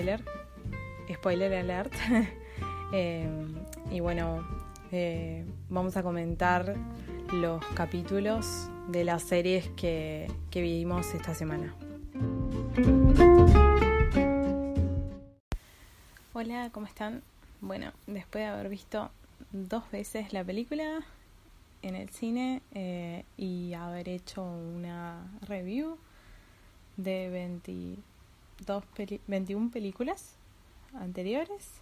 Spoiler, spoiler alert. Eh, y bueno, eh, vamos a comentar los capítulos de las series que, vivimos esta semana. Hola, ¿cómo están? Bueno, después de haber visto dos veces la película en el cine eh, y haber hecho una review de 22 peli 21 películas anteriores.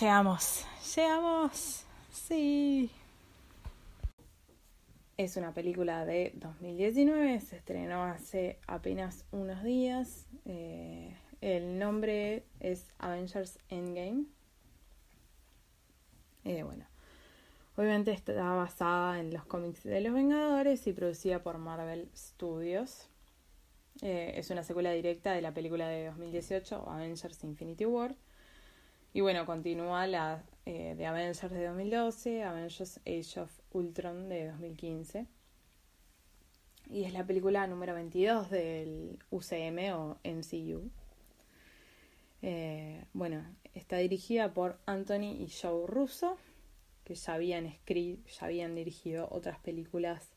Llegamos, llegamos, sí. Es una película de 2019, se estrenó hace apenas unos días. Eh, el nombre es Avengers Endgame. Eh, bueno, obviamente está basada en los cómics de los Vengadores y producida por Marvel Studios. Eh, es una secuela directa de la película de 2018, Avengers Infinity War. Y bueno, continúa la eh, de Avengers de 2012, Avengers Age of Ultron de 2015. Y es la película número 22 del UCM o MCU. Eh, bueno, está dirigida por Anthony y Joe Russo, que ya habían, escrito, ya habían dirigido otras películas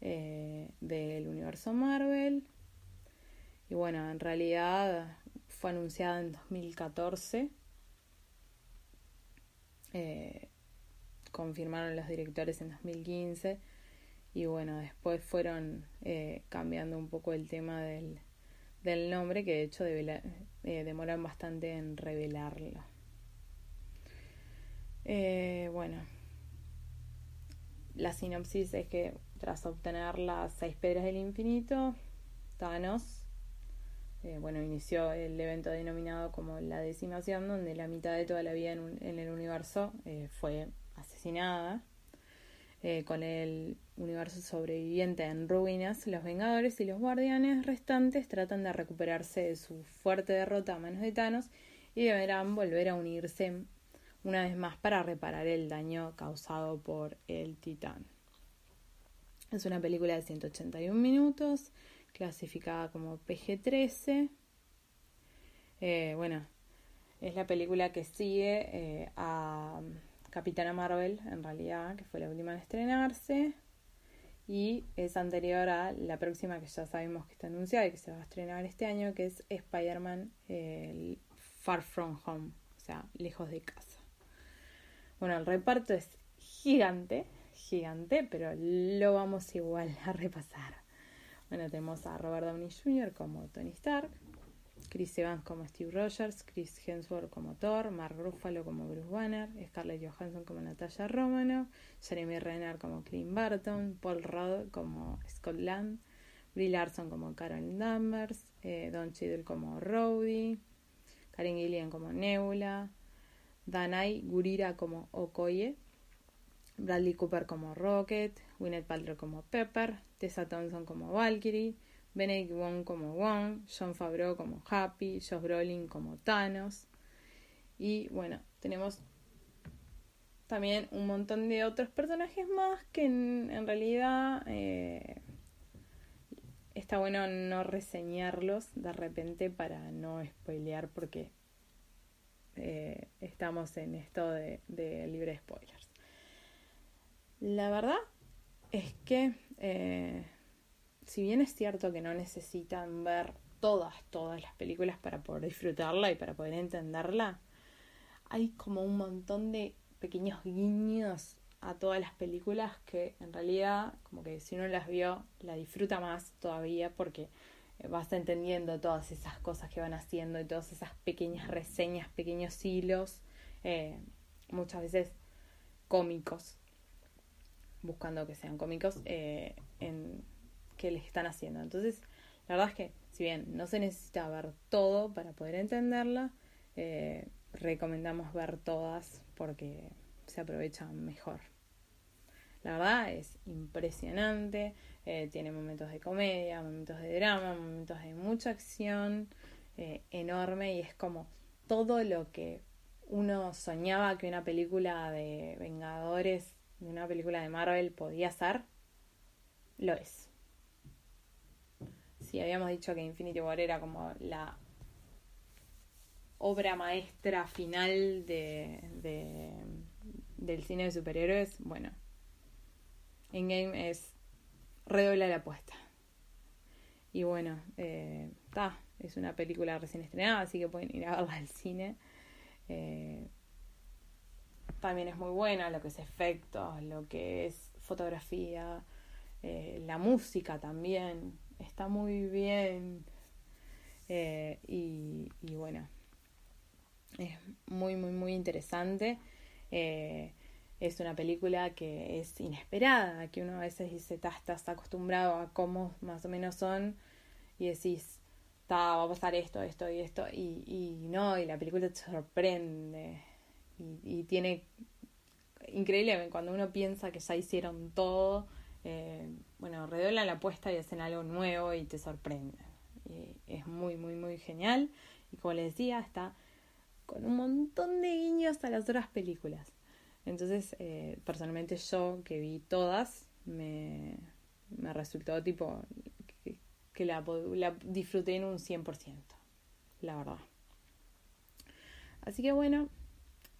del universo Marvel. Y bueno, en realidad fue anunciada en 2014 eh, confirmaron los directores en 2015 y bueno, después fueron eh, cambiando un poco el tema del, del nombre que de hecho eh, demoran bastante en revelarlo. Eh, bueno, la sinopsis es que tras obtener las seis piedras del infinito, Thanos eh, bueno, inició el evento denominado como la decimación, donde la mitad de toda la vida en, en el universo eh, fue asesinada. Eh, con el universo sobreviviente en ruinas, los Vengadores y los Guardianes restantes tratan de recuperarse de su fuerte derrota a manos de Thanos y deberán volver a unirse una vez más para reparar el daño causado por el Titán. Es una película de 181 minutos clasificada como PG-13. Eh, bueno, es la película que sigue eh, a Capitana Marvel, en realidad, que fue la última en estrenarse. Y es anterior a la próxima que ya sabemos que está anunciada y que se va a estrenar este año, que es Spider-Man Far From Home, o sea, lejos de casa. Bueno, el reparto es gigante, gigante, pero lo vamos igual a repasar. Bueno, tenemos a Robert Downey Jr. como Tony Stark, Chris Evans como Steve Rogers, Chris Hemsworth como Thor, Mark Ruffalo como Bruce Banner, Scarlett Johansson como Natalia Romanoff, Jeremy Renner como Clint Barton, Paul Rudd como Scott Land, Brie Larson como Carol Danvers, eh, Don Cheadle como Rowdy, Karen Gillian como Nebula, Danai Gurira como Okoye, Bradley Cooper como Rocket, Gwyneth Paltrow como Pepper, Tessa Thompson como Valkyrie, Benedict Wong como Wong, John Favreau como Happy, Josh Brolin como Thanos. Y bueno, tenemos también un montón de otros personajes más que en, realidad eh, está bueno no reseñarlos de repente para no spoilear porque eh, estamos en esto de, de libre spoilers. La verdad es que, eh, si bien es cierto que no necesitan ver todas, todas las películas para poder disfrutarla y para poder entenderla, hay como un montón de pequeños guiños a todas las películas que en realidad, como que si uno las vio, la disfruta más todavía porque vas entendiendo todas esas cosas que van haciendo y todas esas pequeñas reseñas, pequeños hilos. Eh, muchas veces cómicos, buscando que sean cómicos eh, en que les están haciendo. Entonces, la verdad es que, si bien no se necesita ver todo para poder entenderla, eh, recomendamos ver todas porque se aprovechan mejor. La verdad es impresionante, eh, tiene momentos de comedia, momentos de drama, momentos de mucha acción enorme y es como todo lo que uno soñaba que una película de Vengadores, de una película de Marvel podía ser, lo es. Si habíamos dicho que Infinity War era como la obra maestra final de, del cine de superhéroes, bueno, Endgame es redobla la apuesta. Y bueno, está, eh, es una película recién estrenada, así que pueden ir a verla al cine. Eh, también es muy buena lo que es efectos, lo que es fotografía, eh, la música también está muy bien. y, y, bueno, es muy, muy, muy interesante. es una película que es inesperada, que uno a veces dice, estás acostumbrado a cómo más o menos son y decís, va a pasar esto, esto y esto, y, y no, y la película te sorprende, y, tiene, increíble, cuando uno piensa que ya hicieron todo, eh, bueno, redoblan la apuesta y hacen algo nuevo y te sorprende. Y es muy, muy, muy genial, y como les decía, está con un montón de guiños a las otras películas. Entonces, eh, personalmente yo que vi todas, me, me resultó tipo que la, la disfruté en un 100%, la verdad. Así que bueno,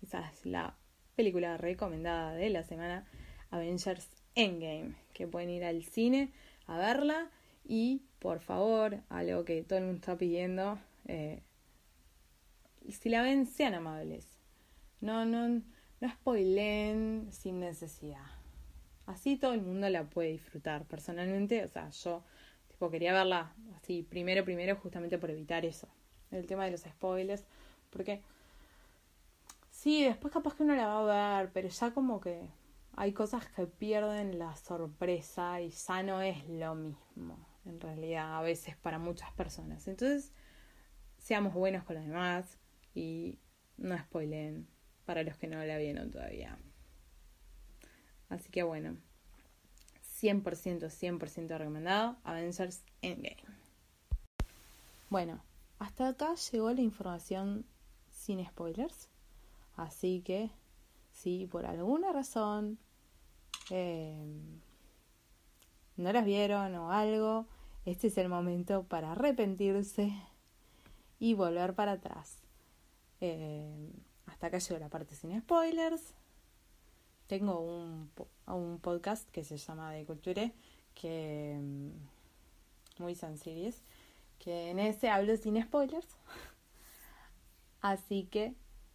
esa es la película recomendada de la semana, Avengers Endgame, que pueden ir al cine a verla y por favor, algo que todo el mundo está pidiendo, eh, si la ven, sean amables. No, no, no spoilen sin necesidad. Así todo el mundo la puede disfrutar. Personalmente, o sea, yo quería verla así primero, primero, justamente por evitar eso. El tema de los spoilers. Porque sí, después capaz que uno la va a ver, pero ya como que hay cosas que pierden la sorpresa y ya no es lo mismo, en realidad, a veces para muchas personas. Entonces, seamos buenos con los demás y no spoilen para los que no la vieron todavía. Así que bueno. 100%, 100% recomendado, Avengers Endgame. Bueno, hasta acá llegó la información sin spoilers. Así que, si por alguna razón eh, no las vieron o algo, este es el momento para arrepentirse y volver para atrás. Eh, hasta acá llegó la parte sin spoilers tengo un, un podcast que se llama De Culture, que mm, muy sencillo que en ese hablo sin spoilers. Así que,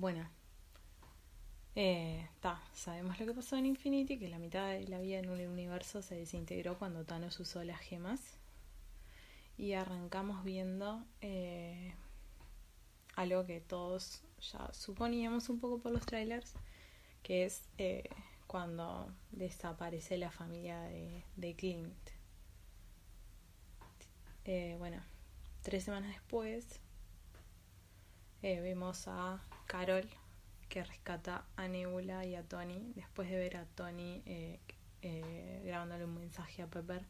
Bueno, eh, sabemos lo que pasó en Infinity, que la mitad de la vida en un universo se desintegró cuando Thanos usó las gemas y arrancamos viendo eh, algo que todos ya suponíamos un poco por los trailers, que es eh, cuando desaparece la familia de, Clint. Eh, bueno, tres semanas después vemos a Carol que rescata a Nebula y a Tony después de ver a Tony grabándole un mensaje a Pepper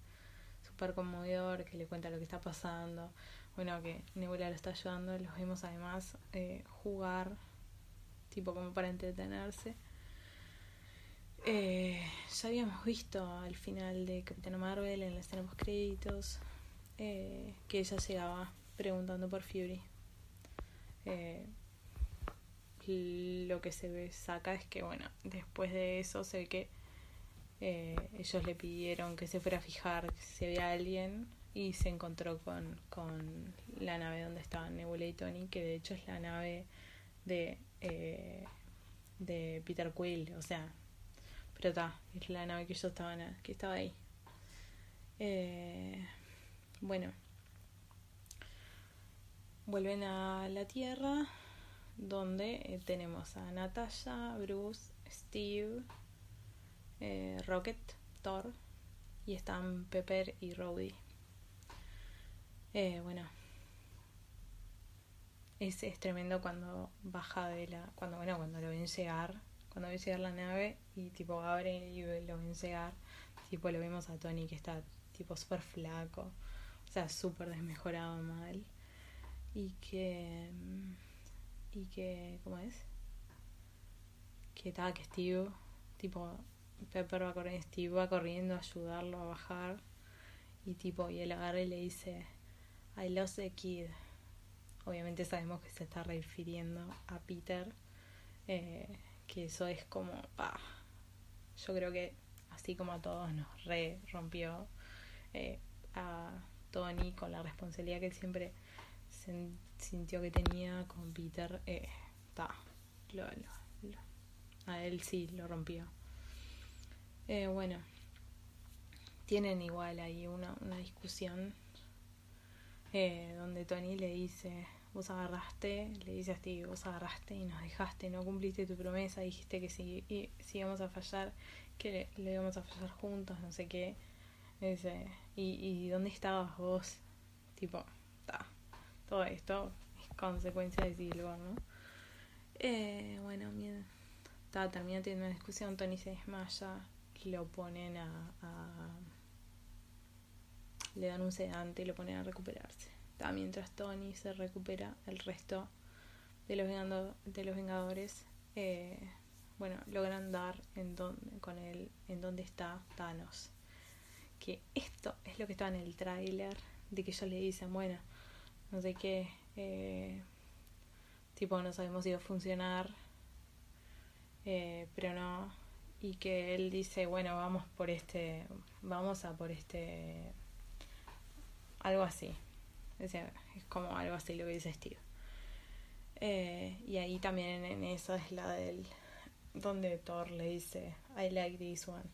súper conmovedor, que le cuenta lo que está pasando. Bueno, que Nebula lo está ayudando. Los vemos además eh, jugar, tipo como para entretenerse. Eh, ya habíamos visto al final de Capitán Marvel en la escena post créditos eh, que ella llegaba preguntando por Fury. Eh, lo que se saca es que, bueno, después de eso sé que eh, ellos le pidieron que se fuera a fijar si había alguien y se encontró con, con la nave donde estaban Nebula y Tony, que de hecho es la nave de, eh, de Peter Quill, o sea, pero está, es la nave que ellos estaban, que estaba ahí. Eh, bueno, vuelven a la Tierra, donde eh, tenemos a Natasha, Bruce, Steve, eh, Rocket, Thor, y están Pepper y Rhodey. Eh, bueno, es, es tremendo cuando baja de la. Cuando, bueno, cuando lo ven llegar. Cuando ven llegar la nave y tipo abre y lo ven llegar. Tipo lo vemos a Tony que está tipo súper flaco. O sea, súper desmejorado mal. Y que. Y que. ¿Cómo es? Que estaba que Steve. Tipo. Pepper va corriendo. Steve va corriendo a ayudarlo a bajar. Y tipo, y él agarra y le dice. I lost the kid obviamente sabemos que se está refiriendo a Peter, eh, que eso es como, bah, yo creo que así como a todos nos re rompió eh, a Tony con la responsabilidad que él siempre sintió que tenía con Peter, eh, lo, a él sí lo rompió. Eh, bueno, tienen igual ahí una, una discusión eh, donde Tony le dice, vos agarraste, le dice a Steve, vos agarraste y nos dejaste, no cumpliste tu promesa, dijiste que si, si íbamos a fallar, que le, íbamos a fallar juntos, no sé qué. Dice, ¿y, y dónde estabas vos? Tipo, todo esto es consecuencia de Silver, ¿no? Eh, bueno, bien, ta, termina teniendo una discusión, Tony se desmaya, lo ponen a, a le dan un sedante y lo ponen a recuperarse mientras Tony se recupera, el resto de los, de los Vengadores, eh, bueno, logran dar en donde, con él en dónde está Thanos. Que esto es lo que está en el tráiler, de que ellos le dicen, bueno, no sé qué, eh, tipo, no sabemos si va a funcionar, eh, pero no, y que él dice, bueno, vamos por este, vamos a por este, algo así, es como algo así lo que dice Steve. Eh, y ahí también en, eso es la del. donde Thor le dice, I like this one.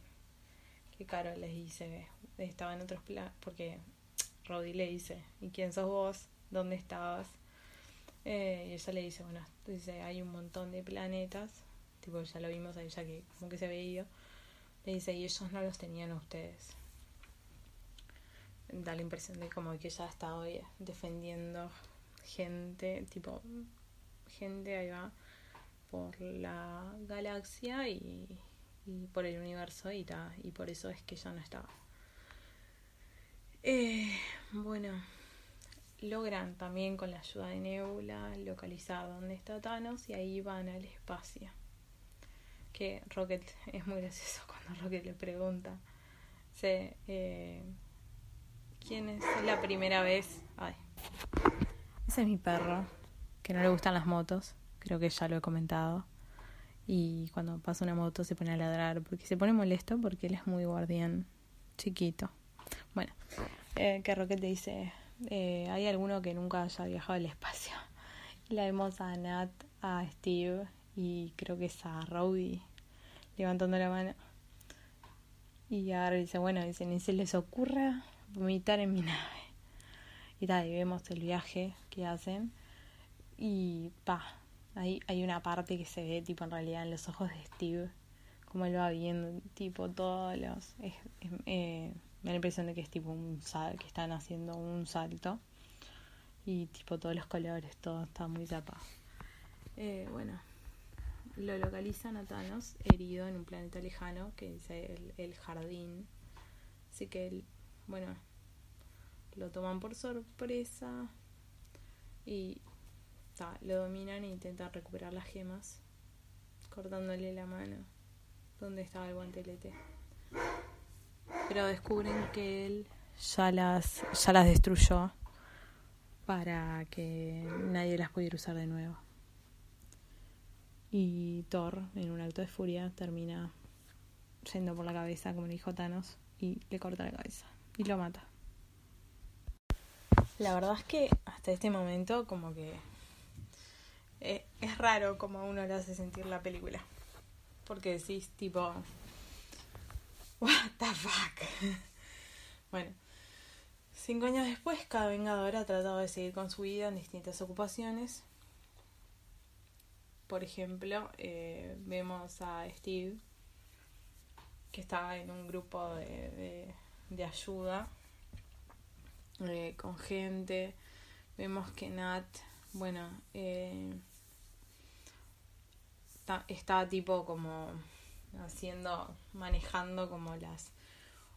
Que Carol le dice, estaba en otros planos. Porque Roddy le dice, ¿y quién sos vos? ¿Dónde estabas? Eh, y ella le dice, bueno, dice, hay un montón de planetas. Tipo, ya lo vimos ahí, ya que como que se había ido. Le dice, y ellos no los tenían a ustedes da la impresión de como que ya está hoy defendiendo gente, tipo, gente ahí va por la galaxia y, y por el universo y, ta, y por eso es que ya no estaba. Eh, bueno, logran también con la ayuda de Nebula localizar dónde está Thanos y ahí van al espacio. Que Rocket es muy gracioso cuando Rocket le pregunta. Eh, ¿Quién es? la primera vez. Ay. Ese es mi perro, que no le gustan las motos. Creo que ya lo he comentado. Y cuando pasa una moto se pone a ladrar porque se pone molesto porque él es muy guardián, chiquito. Bueno, eh, que Rocket te dice, eh, ¿hay alguno que nunca haya viajado al espacio? La vemos a Nat, a Steve y creo que es a Rowdy levantando la mano. Y ahora dice, bueno, dice, ni se les ocurra vomitar en mi nave. Y tal, y vemos el viaje que hacen. Y pa, ahí hay una parte que se ve tipo en realidad en los ojos de Steve, como él va viendo, tipo todos los... eh, me da la impresión de que es tipo un sal, que están haciendo un salto. Y tipo todos los colores, todo está muy tapado. Eh, bueno, lo localizan a Thanos herido en un planeta lejano que dice el, el jardín. Así que bueno, lo toman por sorpresa y lo dominan e intentan recuperar las gemas, cortándole la mano donde estaba el guantelete. Pero descubren que él ya las, ya las destruyó para que nadie las pudiera usar de nuevo. Y Thor, en un acto de furia, termina yendo por la cabeza, como le dijo Thanos, y le corta la cabeza y lo mata. La verdad es que hasta este momento como que eh, es raro como uno le hace sentir la película. Porque decís tipo, what the fuck. bueno, cinco años después cada vengador ha tratado de seguir con su vida en distintas ocupaciones. Por ejemplo, eh, vemos a Steve que está en un grupo de, de, ayuda eh, con gente. Vemos que Nat, bueno, eh, está, tipo como haciendo, manejando como las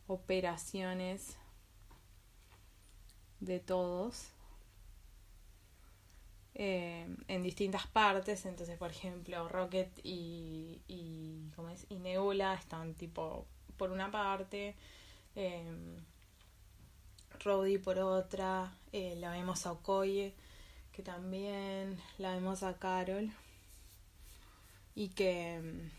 operaciones de todos eh, en distintas partes. Entonces, por ejemplo, Rocket y, y, ¿cómo es? y Nebula están tipo por una parte, eh, Rhodey por otra, eh, la vemos a Okoye, que también la vemos a Carol, y que,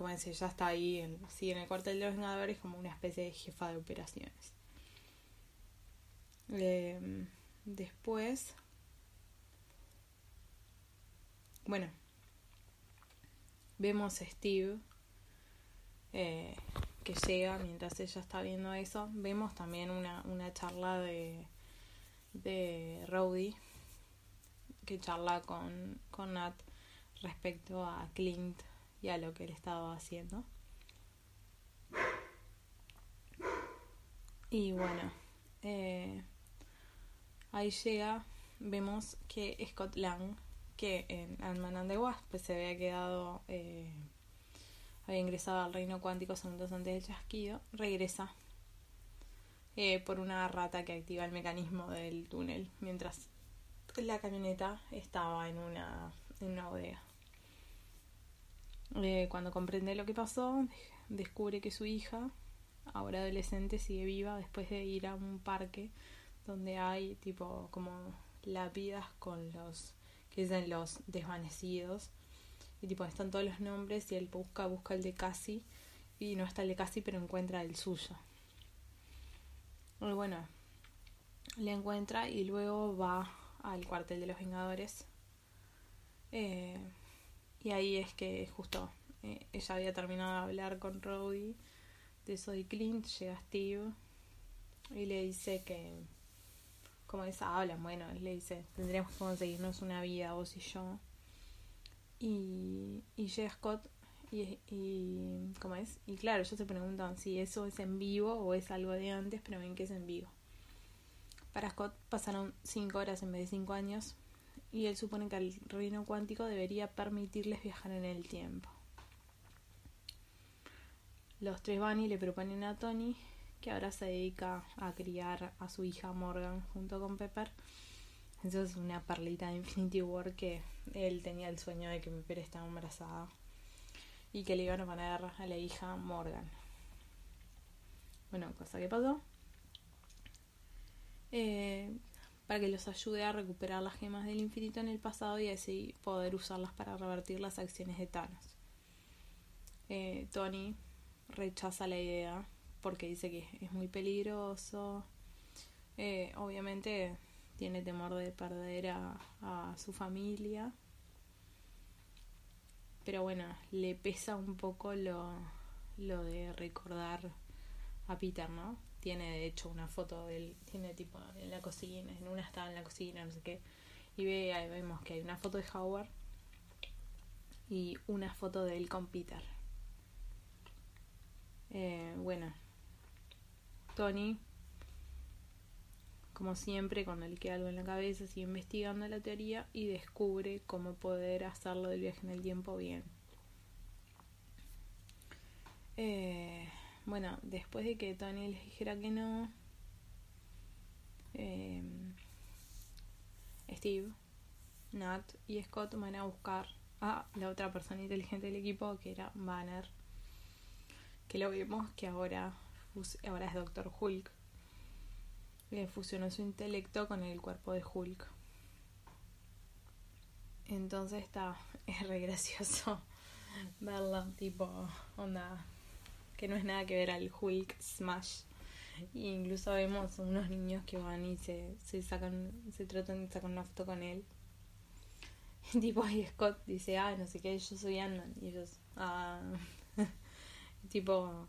como decía, ya está ahí, en, sí, en el cuartel de los Vengadores como una especie de jefa de operaciones. Eh, después bueno, vemos a Steve eh, que llega mientras ella está viendo eso. Vemos también una, una charla de, de Rowdy que charla con, con Nat respecto a Clint y a lo que él estaba haciendo. Y bueno, eh, ahí llega, vemos que Scott Lang que en Ant-Man the Wasp pues, se había quedado, eh, había ingresado al reino cuántico segundos antes del chasquido, regresa eh, por una rata que activa el mecanismo del túnel mientras la camioneta estaba en una, en una bodega. Eh, cuando comprende lo que pasó, descubre que su hija, ahora adolescente, sigue viva después de ir a un parque donde hay tipo como lápidas con los que dicen los desvanecidos. Y tipo, están todos los nombres y él busca, busca el de Casi y no está el de Casi, pero encuentra el suyo. Bueno, le encuentra y luego va al cuartel de los Vengadores. Eh, y ahí es que justo eh, ella había terminado de hablar con Rowdy de Soy Clint, llega Steve y le dice que como esa hablan, bueno, le dice, tendríamos que conseguirnos una vida vos y yo. Y, y llega Scott y, y, ¿cómo es? Y claro, ellos se preguntan si eso es en vivo o es algo de antes, pero ven que es en vivo. Para Scott pasaron 5 horas en vez de 5 años y él supone que el reino cuántico debería permitirles viajar en el tiempo. Los tres van y le proponen a Tony que ahora se dedica a criar a su hija Morgan junto con Pepper. Eso es una perlita de Infinity War que él tenía el sueño de que Pepper estaba embarazada y que le iban a poner a la hija Morgan. Bueno, cosa que pasó. Eh, para que los ayude a recuperar las gemas del infinito en el pasado y así poder usarlas para revertir las acciones de Thanos. Eh, Tony rechaza la idea porque dice que es muy peligroso. Eh, obviamente tiene temor de perder a, a su familia. Pero bueno, le pesa un poco lo, lo de recordar a Peter, ¿no? Tiene de hecho una foto de él, tiene tipo en la cocina, en una estaba en la cocina, no sé qué. Y ve, ahí vemos que hay una foto de Howard y una foto de él con Peter. Eh, bueno, Tony, como siempre, cuando le queda algo en la cabeza, sigue investigando la teoría y descubre cómo poder hacerlo del viaje en el tiempo bien. Eh, bueno, después de que Tony les dijera que no, eh, Steve, Nat y Scott van a buscar a la otra persona inteligente del equipo que era Banner, que lo vemos que ahora ahora es Doctor Hulk. le fusionó su intelecto con el cuerpo de Hulk. Entonces está, es re gracioso verlo, tipo, onda, que no es nada que ver al Hulk Smash. E incluso vemos unos niños que van y se, se sacan, se tratan de sacar una foto con él. Y tipo, y Scott dice, ah, no sé qué, yo soy Ant-Man. Y ellos, ah, tipo,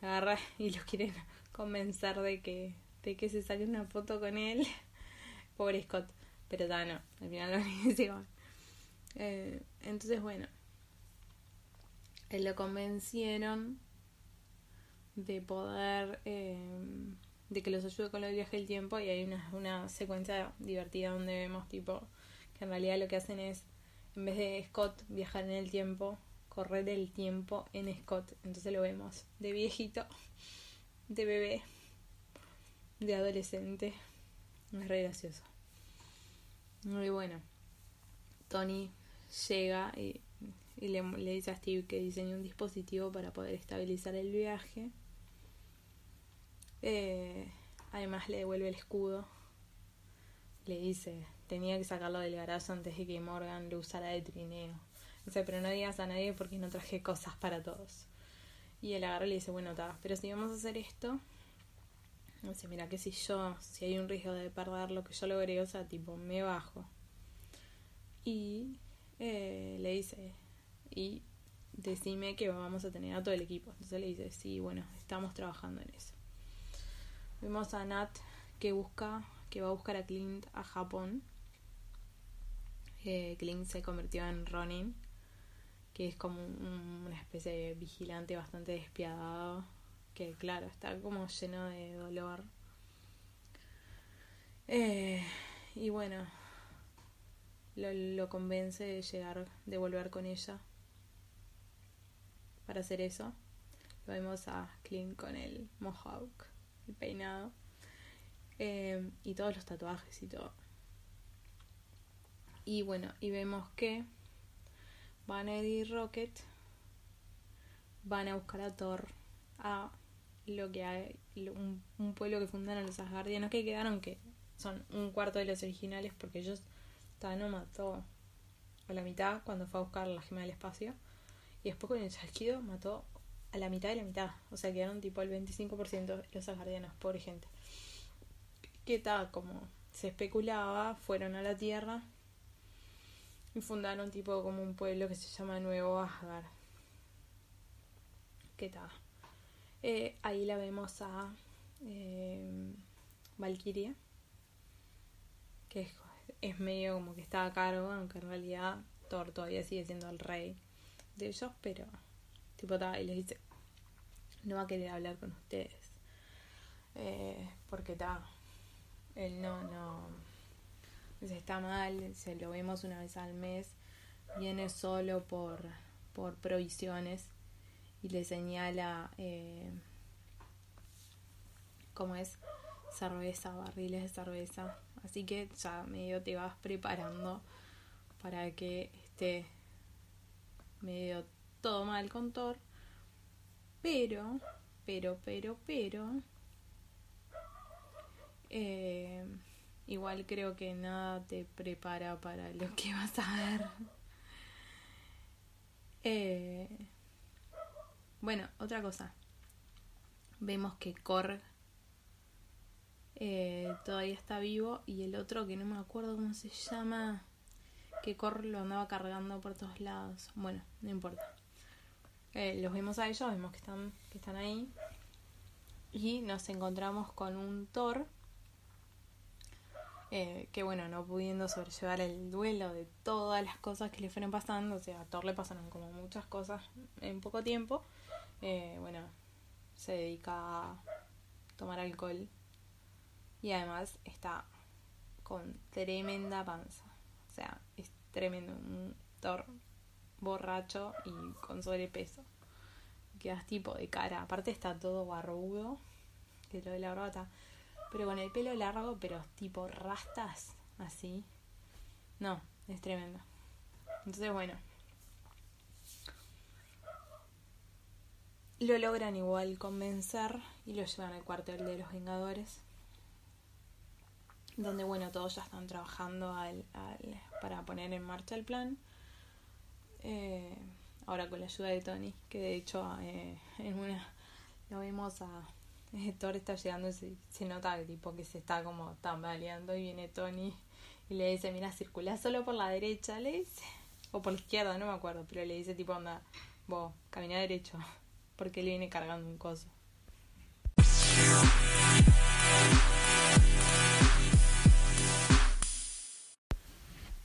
agarra y los quieren convencer de que, de que se saque una foto con él. Pobre Scott. Pero ya no, al final lo igual. Eh, entonces, bueno, él lo convencieron de poder, eh, de que los ayude con el viaje del tiempo y hay una, una secuencia divertida donde vemos tipo que en realidad lo que hacen es, en vez de Scott viajar en el tiempo, correr el tiempo en Scott. Entonces lo vemos de viejito, de bebé, de adolescente. Es re gracioso. Muy bueno. Tony llega y, le, le, dice a Steve que diseñe un dispositivo para poder estabilizar el viaje. Eh, además le devuelve el escudo. Le dice, tenía que sacarlo del garaje antes de que Morgan lo usara de trineo. Dice, pero no digas a nadie porque no traje cosas para todos. Y él agarra y le dice, bueno, está, pero si vamos a hacer esto, dice, mira que si yo, si hay un riesgo de perder lo que yo logré, o sea, tipo, me bajo. Y eh, le dice, y decime que vamos a tener a todo el equipo. Entonces le dice, sí, bueno, estamos trabajando en eso. Vemos a Nat que busca, que va a buscar a Clint a Japón. Eh, Clint se convirtió en Ronin, que es como una especie de vigilante bastante despiadado, que claro, está como lleno de dolor. Eh, y bueno, lo, lo convence de llegar, de volver con ella para hacer eso. Lo vemos a Clint con el mohawk, el peinado. Eh, y todos los tatuajes y todo. Y bueno, y vemos que Banner y Rocket van a buscar a Thor a lo que hay, un, un pueblo que fundaron los Asgardianos que quedaron que son un cuarto de los originales porque ellos Tano mató a la mitad cuando fue a buscar la gema del espacio. Y después con el chasquido mató a la mitad de la mitad. O sea, quedaron tipo el 25% los asgardianos, pobre gente. Que tal, como se especulaba, fueron a la Tierra y fundaron tipo como un pueblo que se llama Nuevo Asgard. ¿Qué tal? Eh, ahí la vemos a eh, Valkyria, que es es medio como que está a cargo, aunque en realidad Thor todavía sigue siendo el rey de ellos, pero tipo y les dice, no va a querer hablar con ustedes. Eh, porque está, él no, no, está mal, se lo vemos una vez al mes, viene solo por, por provisiones y le señala eh, cómo es cerveza, barriles de cerveza Así que ya medio te vas preparando para que esté medio todo mal con Thor. Pero, pero, pero, pero. Eh, igual creo que nada te prepara para lo que vas a ver. Eh, bueno, otra cosa. Vemos que Korg eh, todavía está vivo y el otro que no me acuerdo cómo se llama, que Cor lo andaba cargando por todos lados. Bueno, no importa. Eh, los vemos a ellos, vemos que están, que están ahí y nos encontramos con un Thor eh, que bueno, no pudiendo sobrellevar el duelo de todas las cosas que le fueron pasando, o sea, a Thor le pasaron como muchas cosas en poco tiempo, bueno, se dedica a tomar alcohol y además está con tremenda panza. O sea, es tremendo. Un Thor borracho y con sobrepeso. Quedas tipo de cara. Aparte está todo barbudo. Que lo de la brota. Pero con el pelo largo, pero tipo rastas. Así. No, es tremendo. Entonces, bueno. Lo logran igual convencer y lo llevan al cuartel de los Vengadores donde bueno, todos ya están trabajando al, para poner en marcha el plan. Eh, ahora con la ayuda de Tony, que de hecho eh, en una lo vemos a eh, Thor está llegando y se, nota tipo que se está como tambaleando y viene Tony y le dice, mira, circula solo por la derecha, le dice, o por la izquierda, no me acuerdo, pero le dice tipo, anda, vos, camina derecho, porque él viene cargando un coso.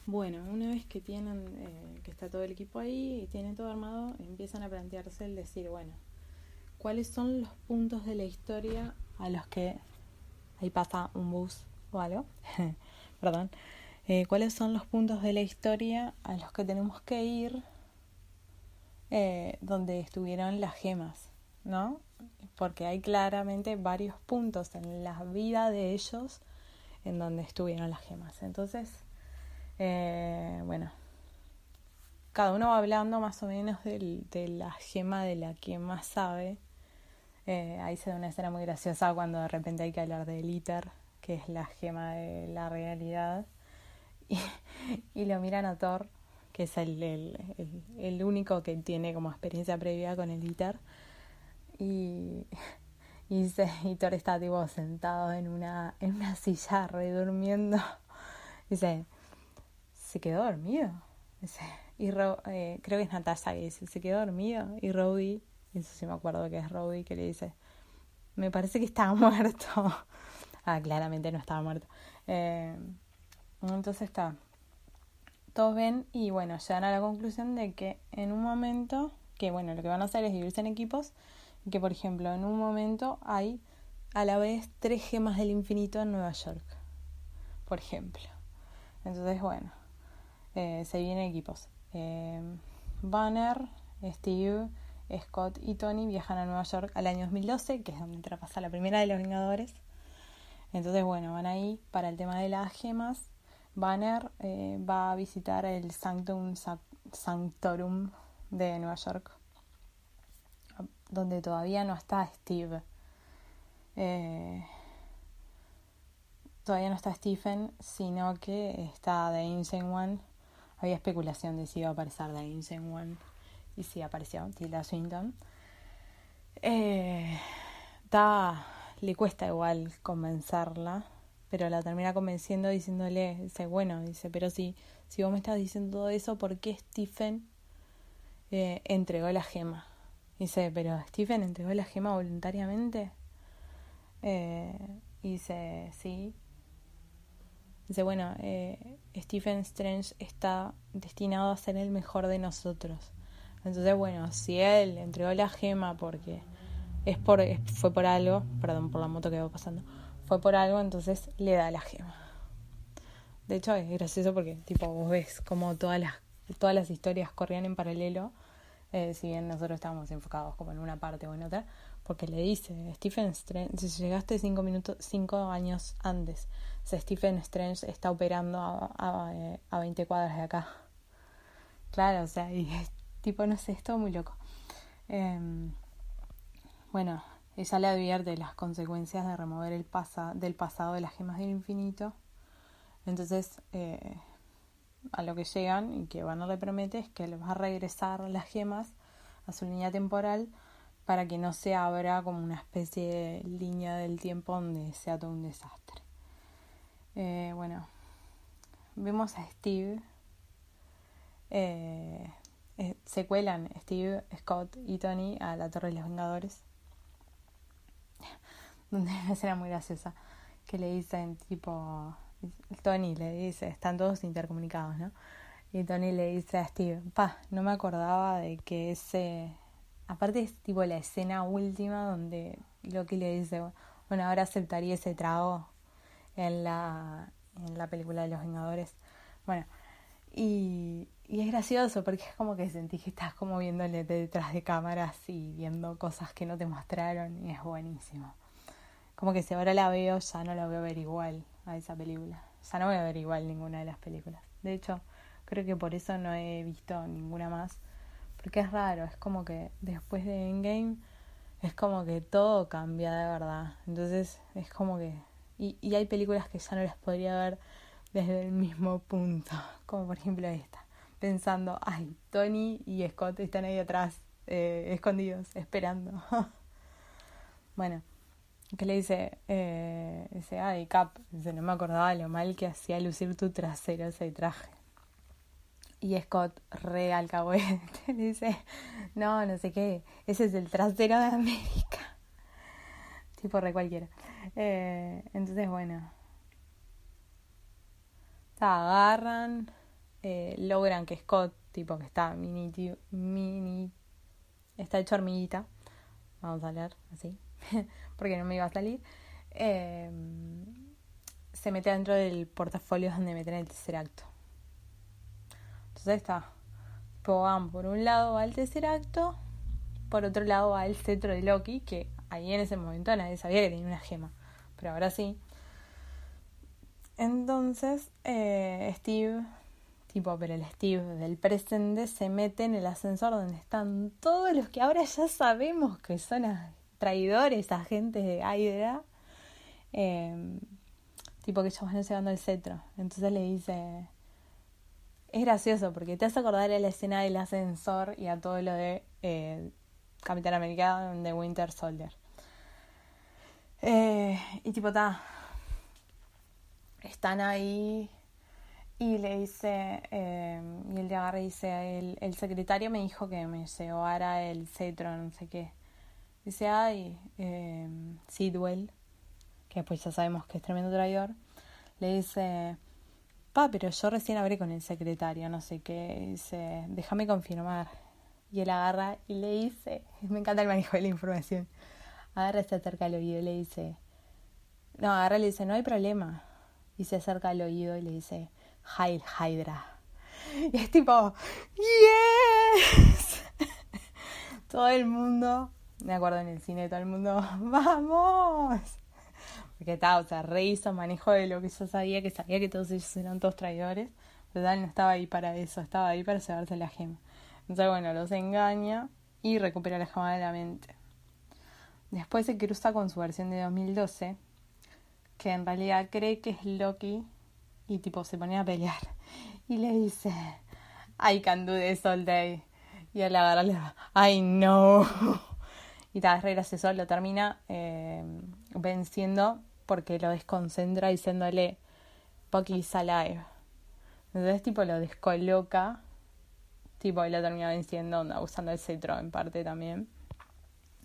Bueno, una vez que tienen, eh, que está todo el equipo ahí y tiene todo armado, empiezan a plantearse el decir, bueno, ¿cuáles son los puntos de la historia a los que ahí pasa un bus o algo? Perdón. Eh, ¿Cuáles son los puntos de la historia a los que tenemos que ir eh, donde estuvieron las gemas? ¿No? Porque hay claramente varios puntos en la vida de ellos en donde estuvieron las gemas. Entonces, eh, bueno, cada uno va hablando más o menos del, de la gema de la que más sabe. Eh, ahí se da una escena muy graciosa cuando de repente hay que hablar del ITER, que es la gema de la realidad. Y, y lo miran a Thor, que es el, el, el, único que tiene como experiencia previa con el ITER. Y, y, se, y Thor está tipo sentado en una, en una silla redurmiendo. Dice, se quedó dormido. Y Ro, eh, creo que es Natasha que dice, se quedó dormido. Y Rowdy, eso sí me acuerdo que es Rowdy, que le dice, me parece que estaba muerto. ah, claramente no estaba muerto. Eh, entonces está. Todos ven y bueno, llegan a la conclusión de que en un momento, que bueno, lo que van a hacer es dividirse en equipos, y que por ejemplo en un momento hay a la vez tres gemas del infinito en Nueva York, por ejemplo. Entonces, bueno, eh, se vienen equipos. Eh, Banner, Steve, Scott y Tony viajan a Nueva York al año 2012, que es donde pasa la primera de los Vengadores. Entonces, bueno, van ahí para el tema de las gemas. Banner eh, va a visitar el Sanctum Sanctorum de Nueva York, donde todavía no está Steve. Todavía no está Stephen, sino que está The Ancient One había especulación de si iba a aparecer Ancient One y si apareció Tilda Swinton. Eh, le cuesta igual convencerla, pero la termina convenciendo diciéndole, dice, bueno, dice, pero si, si vos me estás diciendo todo eso, ¿por qué Stephen eh, entregó la gema? Dice, pero Stephen entregó la gema voluntariamente. Eh, dice, sí, Dice, bueno, eh, Stephen Strange está destinado a ser el mejor de nosotros. Entonces, bueno, si él entregó la gema porque es por, fue por algo, perdón por la moto que va pasando, fue por algo, entonces le da la gema. De hecho, es gracioso porque, tipo, vos ves como todas las, todas las historias corrían en paralelo, eh, si bien nosotros estábamos enfocados como en una parte o en otra, porque le dice, Stephen Strange, si llegaste cinco minutos, cinco años antes, Stephen Strange está operando a, a, a 20 cuadras de acá. Claro, o sea, y tipo, no sé, es todo muy loco. Eh, bueno, ella le advierte las consecuencias de remover el pasa, del pasado de las gemas del infinito. Entonces, eh, a lo que llegan y que Banner le promete es que le va a regresar las gemas a su línea temporal para que no se abra como una especie de línea del tiempo donde sea todo un desastre. Eh, bueno, vemos a Steve. Eh, eh, se cuelan Steve, Scott y Tony a la Torre de los Vengadores. Donde una escena muy graciosa. Que le dicen tipo. Tony le dice, están todos intercomunicados, ¿no? Y Tony le dice a Steve, pa, no me acordaba de que ese Aparte es tipo la escena última donde Loki le dice, bueno, ahora aceptaría ese trago en la, en la película de los Vengadores. Bueno, y, y es gracioso porque es como que sentí que estás como viéndole detrás de cámaras y viendo cosas que no te mostraron y es buenísimo. Como que si ahora la veo ya no la voy a ver igual a esa película. Ya no voy a ver igual ninguna de las películas. De hecho, creo que por eso no he visto ninguna más porque es raro, es como que después de Endgame es como que todo cambia de verdad. Entonces es como que Y, y hay películas que ya no las podría ver desde el mismo punto, como por ejemplo esta, pensando, ay, Tony y Scott están ahí atrás, eh, escondidos, esperando. bueno, que le dice, eh, dice, ay, Cap, dice, no me acordaba lo mal que hacía lucir tu trasero ese traje. Y Scott, re alcahuete, dice, no, no sé qué, ese es el trasero de América. tipo re cualquiera. Eh, entonces, bueno. agarran, eh, logran que Scott, tipo que está mini, mini, está hecho hormiguita, vamos a hablar así, porque no me iba a salir, eh, se mete dentro del portafolio donde meten el tercer acto. Entonces está, van por un lado al tercer acto, por otro lado al cetro de Loki, que ahí en ese momento nadie sabía que tenía una gema, pero ahora sí. Entonces, eh, Steve, tipo, pero el Steve del presente se mete en el ascensor donde están todos los que ahora ya sabemos que son traidores, agentes de Hydra. Eh, tipo que ellos van llevando el cetro. Entonces le dice, es gracioso porque te hace acordar a la escena del ascensor y a todo lo de eh, Capitán América de Winter Soldier. Eh, y tipo, ta, están ahí y le dice, eh, y él le agarra y dice, el, el, secretario me dijo que me llevara el cetro, no sé qué. Dice, ay, eh, Sidwell, que pues ya sabemos que es tremendo traidor, le dice, pa, pero yo recién hablé con el secretario, no sé qué, dice, déjame confirmar. Y él agarra y le dice, me encanta el manejo de la información, agarra, se acerca al oído y le dice, no, agarra y le dice, no hay problema. Y se acerca al oído y le dice, Hail Hydra. Y es tipo, yes. todo el mundo, me acuerdo en el cine, todo el mundo, vamos. Porque estaba, o sea, re hizo manejo de lo que yo sabía, que sabía que todos ellos eran todos traidores. Pero él no estaba ahí para eso, estaba ahí para llevarse la gema. Entonces, bueno, los engaña y recupera la gema de la mente. Después se cruza con su versión de 2012, que en realidad cree que es Loki y tipo se pone a pelear. Y le dice, I can do this all day. Y él agarra le va, I know. Y tal, es re gracioso, lo termina eh, venciendo porque lo desconcentra diciéndole Bucky's alive. Entonces tipo lo descoloca, tipo y lo termina venciendo, usando el cetro en parte también.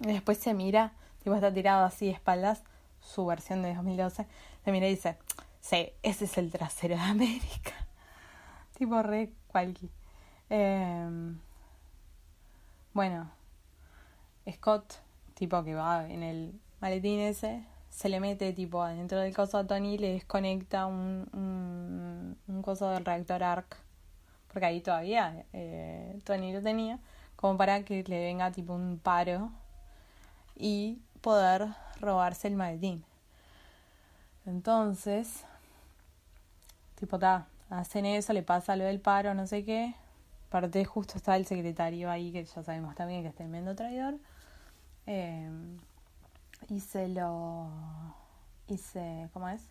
Y después se mira, tipo está tirado así de espaldas, su versión de 2012, se mira y dice, sí, ese es el trasero de América. tipo re cualqui. Eh, bueno, Scott, tipo que va en el maletín ese, se le mete tipo adentro del coso a Tony y le desconecta un, un, un coso del reactor ARC. Porque ahí todavía eh, Tony lo tenía, como para que le venga tipo un paro y poder robarse el maletín. Entonces, tipo, ta, hacen eso, le pasa lo del paro, no sé qué. Aparte, justo está el secretario ahí, que ya sabemos también que es tremendo traidor. Eh, y se lo. Y se. ¿Cómo es?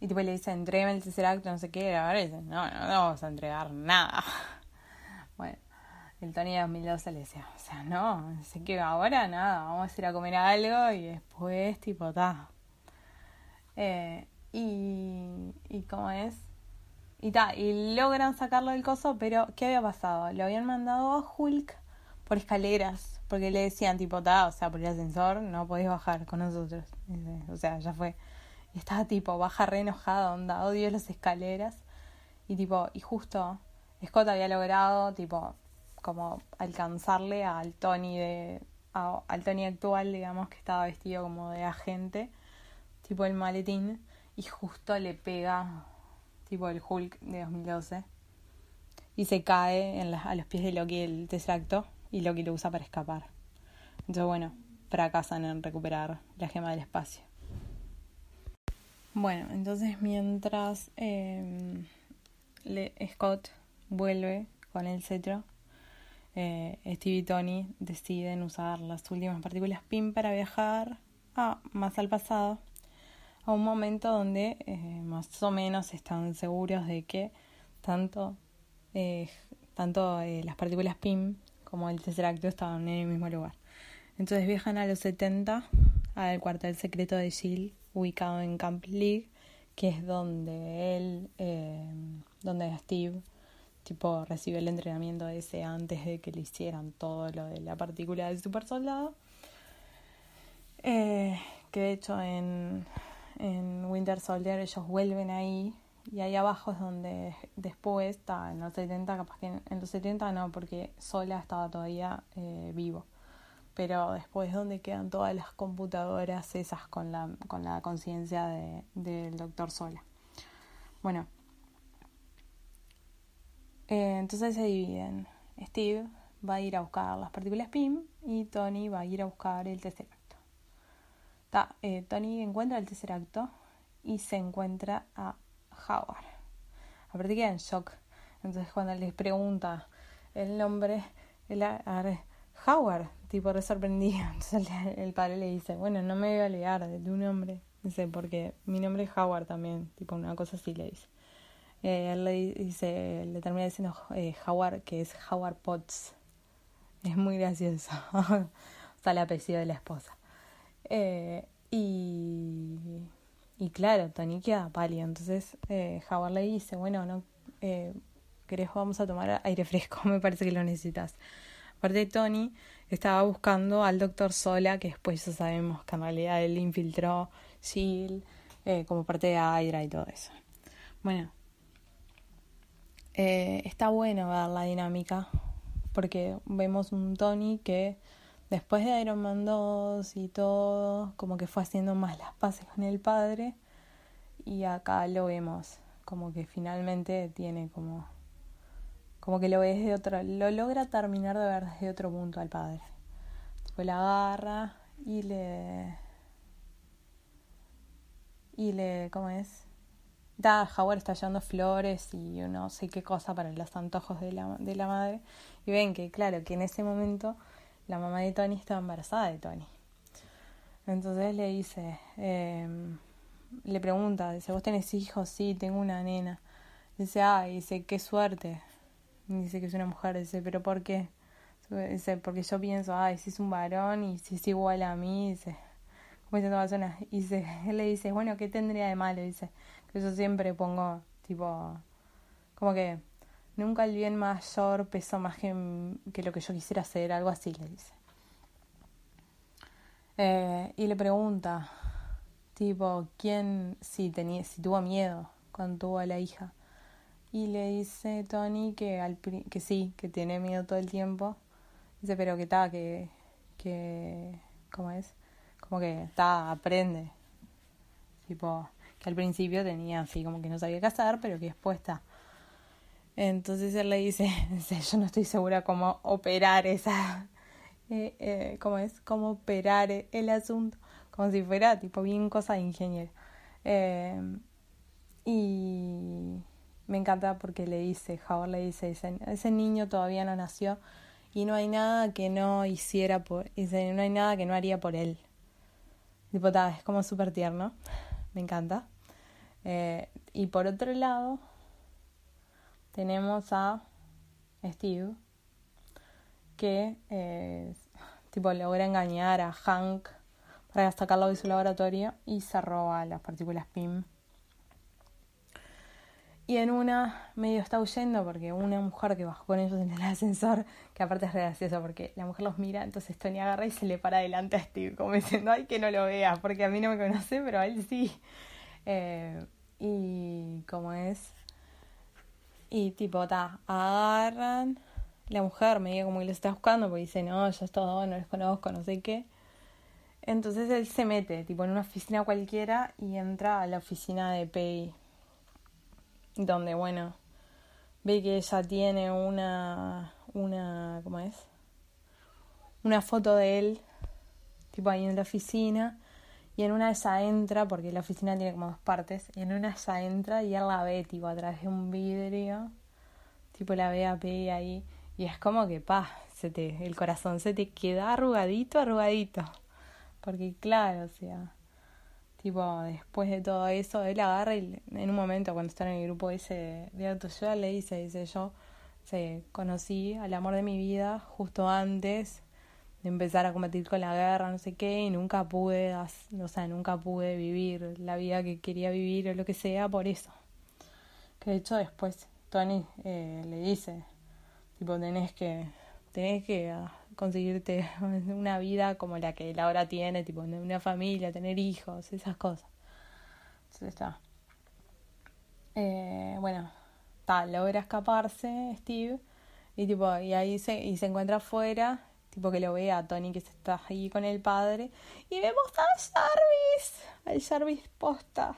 Y tipo le dice, entréme el tercer acto, no sé qué. Ahora dice, no, no, no vamos a entregar nada. Bueno, el Tony de 2012 le decía, o sea, no, sé que ahora nada, vamos a ir a comer algo y después, tipo, ta. Eh, y, y cómo es. Y ta, y logran sacarlo del coso, pero ¿qué había pasado? Lo habían mandado a Hulk por escaleras, porque le decían tipo, ta, o sea, por el ascensor no podés bajar con nosotros. O sea, ya fue. Y estaba tipo, baja re enojada, onda, odio las escaleras. Y tipo, y justo Scott había logrado, tipo, como alcanzarle al Tony de al Tony actual, digamos, que estaba vestido como de agente, tipo el maletín, y justo le pega, tipo el Hulk de 2012, y se cae a los pies de Loki el Tesseracto, y Loki lo usa para escapar. Entonces, bueno, fracasan en recuperar la gema del espacio. Bueno, entonces mientras eh, Scott vuelve con el cetro, eh, Steve y Tony deciden usar las últimas partículas PIN para viajar a, más al pasado a un momento donde eh, más o menos están seguros de que tanto, eh, tanto eh, las partículas PIM como el tercer acto estaban en el mismo lugar. Entonces viajan a los 70 al cuartel secreto de Jill, ubicado en Camp League, que es donde él, donde Steve, tipo, recibe el entrenamiento ese antes de que le hicieran todo lo de la partícula del super soldado. que de hecho en, en Winter Soldier ellos vuelven ahí y ahí abajo es donde después está en los 70 capaz que en, los 70 no porque Sola estaba todavía eh, vivo. Pero después es donde quedan todas las computadoras esas con la con la conciencia de, del doctor Sola bueno. Eh, entonces se dividen. Steve va a ir a buscar las partículas PIM y Tony va a ir a buscar el tercer eh, Tony encuentra el tercer acto y se encuentra a Howard. Aparte queda en shock. Entonces cuando les pregunta el nombre, el Howard, tipo re sorprendido. Entonces el, padre le dice, bueno, no me voy a olvidar de tu nombre. Dice, porque mi nombre es Howard también, tipo una cosa así le dice. Eh, él le dice, le termina diciendo eh, Howard, que es Howard Potts. Es muy gracioso. o sea, el apellido de la esposa. Eh, y, y claro, Tony queda pálido. Entonces eh, Howard le dice, bueno, no eh, ¿querés vamos a tomar aire fresco? Me parece que lo necesitas. Aparte Tony estaba buscando al doctor Sola, que después ya sabemos que en realidad él infiltró Jill eh, como parte de Hydra y todo eso. Bueno, eh, está bueno ver la dinámica porque vemos un Tony que después de Iron Man 2 y todo, como que fue haciendo más las paces con el padre. Y acá lo vemos, como que finalmente tiene como. Como que lo ve desde otro. Lo logra terminar de ver desde otro punto al padre. Después la agarra y le. Y le. ¿Cómo es? Da, Howard está llevando flores y no sé qué cosa para los antojos de la, de la madre. Y ven que, claro, que en ese momento la mamá de Tony estaba embarazada de Tony. Entonces le dice, eh, le pregunta, dice, ¿vos tenés hijos? Sí, tengo una nena. Dice, ah, dice, qué suerte. Dice que es una mujer, dice, ¿pero por qué? Dice, porque yo pienso, ay, si es un varón y si es igual a mí, dice, como diciendo Y dice, él le dice, bueno, ¿qué tendría de malo? Dice, que yo siempre pongo, tipo, como que Nunca el bien mayor pesó más que, lo que yo quisiera hacer, algo así le dice. Eh, y le pregunta, tipo, ¿quién si, tenía, si tuvo miedo cuando tuvo a la hija? Y le dice Tony que, al, que sí, que tiene miedo todo el tiempo. Dice, pero que está, que, que, ¿cómo es? Como que está, aprende. Tipo, que al principio tenía así, como que no sabía hacer, pero que después está entonces él le dice, yo no estoy segura cómo operar esa, eh, eh, cómo es, cómo operar el asunto, como si fuera tipo bien cosa de ingeniero. Eh, y me encanta porque le dice, Howard le dice, ese niño todavía no nació y no hay nada que no hiciera por, dice, no hay nada que no haría por él. Tipo, es como súper tierno, me encanta. Eh, y por otro lado, tenemos a Steve que eh, tipo logra engañar a Hank para sacarlo de su laboratorio y se roba las partículas PIM. Y en una medio está huyendo porque una mujer que bajó con ellos en el ascensor, que aparte es gracioso porque la mujer los mira, entonces Tony agarra y se le para adelante a Steve, como diciendo, ay, que no lo vea, porque a mí no me conoce, pero a él sí. Eh, y como es, y tipo, ta, agarran. La mujer medio como que les está buscando porque dice, no, yo todo, no les conozco, no sé qué. Entonces él se mete, tipo, en una oficina cualquiera y entra a la oficina de Pei. Donde, bueno, ve que ella tiene una, una, ¿cómo es? Una foto de él, tipo ahí en la oficina. Y en una de entra, porque la oficina tiene como dos partes, y en una de entra y él la ve, tipo, a través de un vidrio, tipo, la ve a P ahí, y es como que, pa, se te, el corazón se te queda arrugadito, arrugadito. Porque, claro, o sea, tipo, después de todo eso, él agarra y en un momento cuando está en el grupo ese de autoayuda le dice, dice yo, se conocí al amor de mi vida justo antes de empezar a combatir con la guerra, no sé qué, y nunca pude, o sea, nunca pude vivir la vida que quería vivir o lo que sea por eso. Que de hecho después Tony eh, le dice, tipo, tenés que, tenés que ah, conseguirte una vida como la que él ahora tiene, tipo, una familia, tener hijos, esas cosas. Entonces está. Eh, bueno, tal, logra escaparse Steve y tipo, y ahí se, y se encuentra afuera, tipo que lo ve a Tony que está ahí con el padre, y vemos a Jarvis, al Jarvis posta,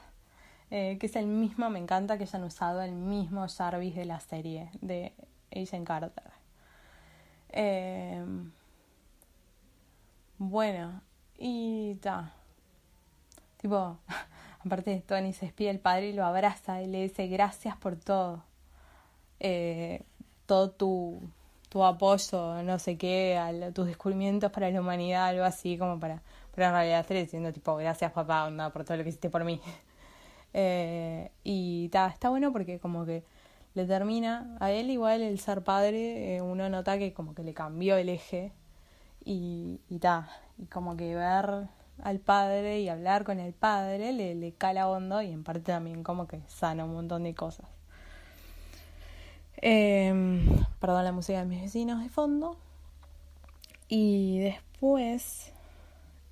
eh, que es el mismo, me encanta que hayan usado el mismo Jarvis de la serie de Agent Carter. Eh, bueno, y ta. Tipo, aparte Tony se despide el padre y lo abraza y le dice gracias por todo. Eh, todo tu, tu apoyo, no sé qué, tus descubrimientos para la humanidad, algo así como para... Pero en realidad estoy diciendo tipo, gracias papá, onda, por todo lo que hiciste por mí. eh, y ta, está bueno porque como que le termina a él igual el ser padre, eh, uno nota que como que le cambió el eje y, y ta, y como que ver al padre y hablar con el padre le, le cala hondo y en parte también como que sana un montón de cosas. Eh, perdón la música de mis vecinos de fondo. Y después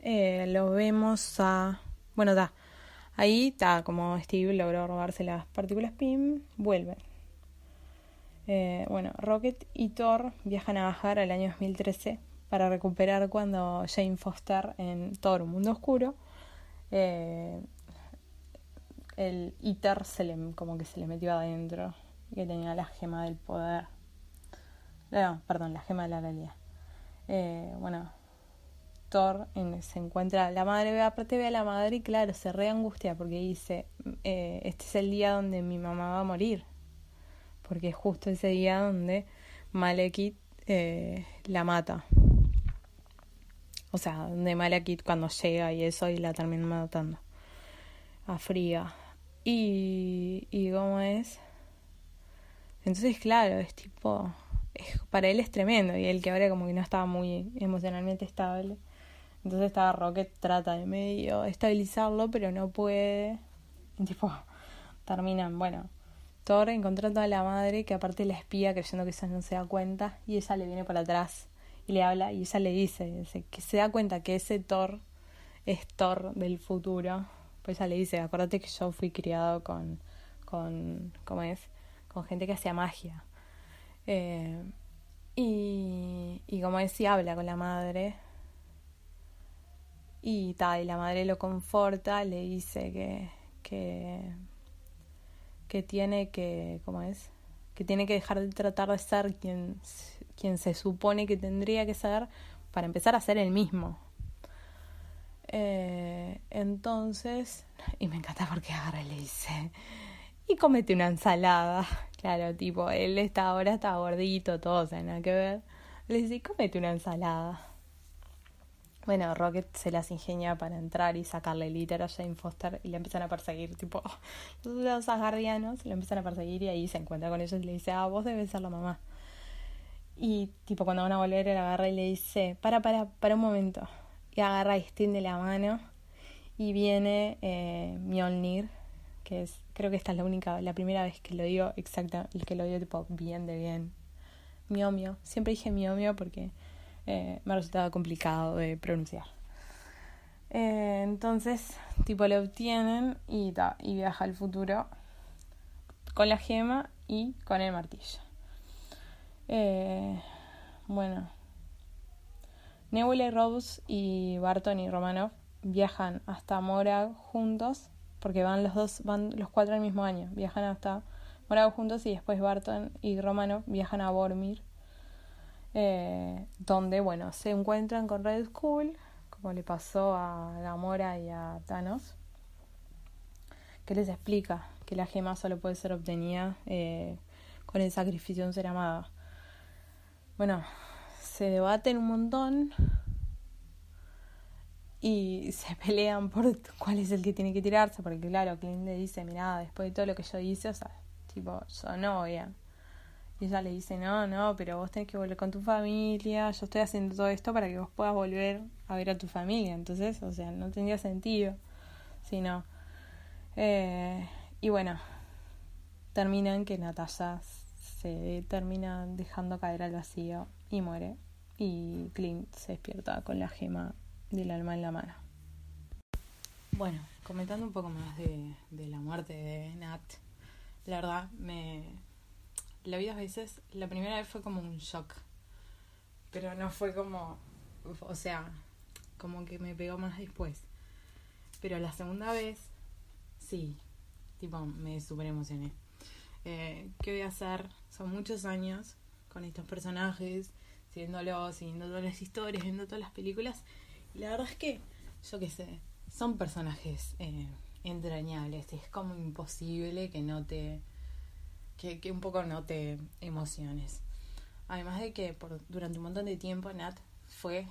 eh, lo vemos a... Bueno, da. Ahí está, como Steve logró robarse las partículas PIM, vuelve. Eh, bueno, Rocket y Thor viajan a bajar al año 2013 para recuperar cuando Jane Foster en Thor, un mundo oscuro, eh, el ITER se le, como que se le metió adentro que tenía la gema del poder. No, perdón, la gema de la realidad. Eh, bueno, Thor se encuentra, la madre ve, aparte ve a la madre y claro, se re angustia porque dice, eh, este es el día donde mi mamá va a morir. Porque es justo ese día donde Malekith eh, la mata. O sea, donde Malekith cuando llega y eso y la termina matando. A Fría. Y, y cómo es. Entonces, claro, es tipo, es, para él es tremendo y él que ahora como que no estaba muy emocionalmente estable. Entonces estaba Rocket trata de medio estabilizarlo, pero no puede. Y tipo, terminan, bueno, Thor encontrando a la madre que aparte la espía creyendo que ella no se da cuenta y ella le viene por atrás y le habla y ella le dice, dice que se da cuenta que ese Thor es Thor del futuro. Pues ella le dice, acuérdate que yo fui criado con, con, ¿cómo es? Con gente que hacía magia. Eh, y, y como decía, habla con la madre. Y tal, y la madre lo conforta, le dice que, que, que tiene que, ¿cómo es? Que tiene que dejar de tratar de ser quien, quien se supone que tendría que ser para empezar a ser el mismo. Eh, entonces, y me encanta porque ahora le dice, y comete una ensalada. Claro, tipo, él está ahora está gordito, todo, o sea, nada que ver. Le dice, comete una ensalada. Bueno, Rocket se las ingenia para entrar y sacarle el a Jane Foster y le empiezan a perseguir, tipo, los asgardianos le empiezan a perseguir y ahí se encuentra con ellos y le dice, ah, vos debes ser la mamá. Y tipo, cuando van a volver, él agarra y le dice, para, para, para un momento. Y agarra y extiende la mano y viene eh, Mjolnir, que es, creo que esta es la única, la primera vez que lo digo exacta, que lo digo tipo bien de bien. Miomio, siempre dije miomio porque eh, me resultaba complicado de pronunciar. Eh, entonces, tipo lo obtienen y, ta, y viaja al futuro con la gema y con el martillo. Eh, bueno, Nebula y Rose y Barton y Romanov viajan hasta Mora juntos porque van los dos, van los cuatro al mismo año, viajan hasta Morago juntos y después Barton y Romano viajan a Bormir, eh, donde, bueno, se encuentran con Red Skull, como le pasó a Gamora y a Thanos, que les explica que la gema solo puede ser obtenida eh, con el sacrificio de un ser amado. Bueno, se debaten un montón y se pelean por cuál es el que tiene que tirarse, porque claro, Clint le dice, mira, después de todo lo que yo hice, o sea, tipo, yo no voy a... Y ella le dice, no, no, pero vos tenés que volver con tu familia, yo estoy haciendo todo esto para que vos puedas volver a ver a tu familia, entonces, o sea, no tendría sentido, sino... Eh, y bueno, terminan que Natasha se termina dejando caer al vacío y muere. Y Clint se despierta con la gema del alma en la mano. Bueno, comentando un poco más de, de la muerte de Nat, la verdad me... La vi dos veces, la primera vez fue como un shock, pero no fue como... O sea, como que me pegó más después. Pero la segunda vez, sí, tipo, me super emocioné. Eh, ¿Qué voy a hacer? Son muchos años con estos personajes, siguiéndolos, siguiendo todas las historias, viendo todas las películas. La verdad es que, yo qué sé, son personajes eh, entrañables. Es como imposible que no te. Que, que un poco no te emociones. Además de que por, durante un montón de tiempo Nat fue.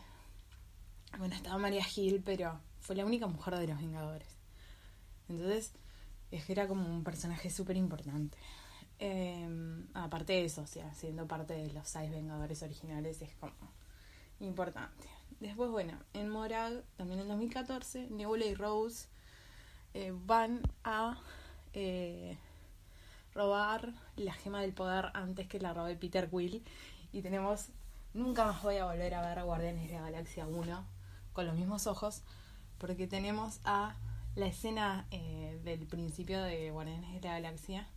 Bueno, estaba María Gil, pero fue la única mujer de los Vengadores. Entonces, es que era como un personaje súper importante. Eh, aparte de eso, o sea, siendo parte de los seis Vengadores originales, es como importante. Después, bueno, en Morag, también en 2014, Nebula y Rose eh, van a eh, robar la gema del poder antes que la robe Peter Quill. Y tenemos, nunca más voy a volver a ver a Guardianes de la Galaxia 1 con los mismos ojos, porque tenemos a la escena eh, del principio de Guardianes de la Galaxia,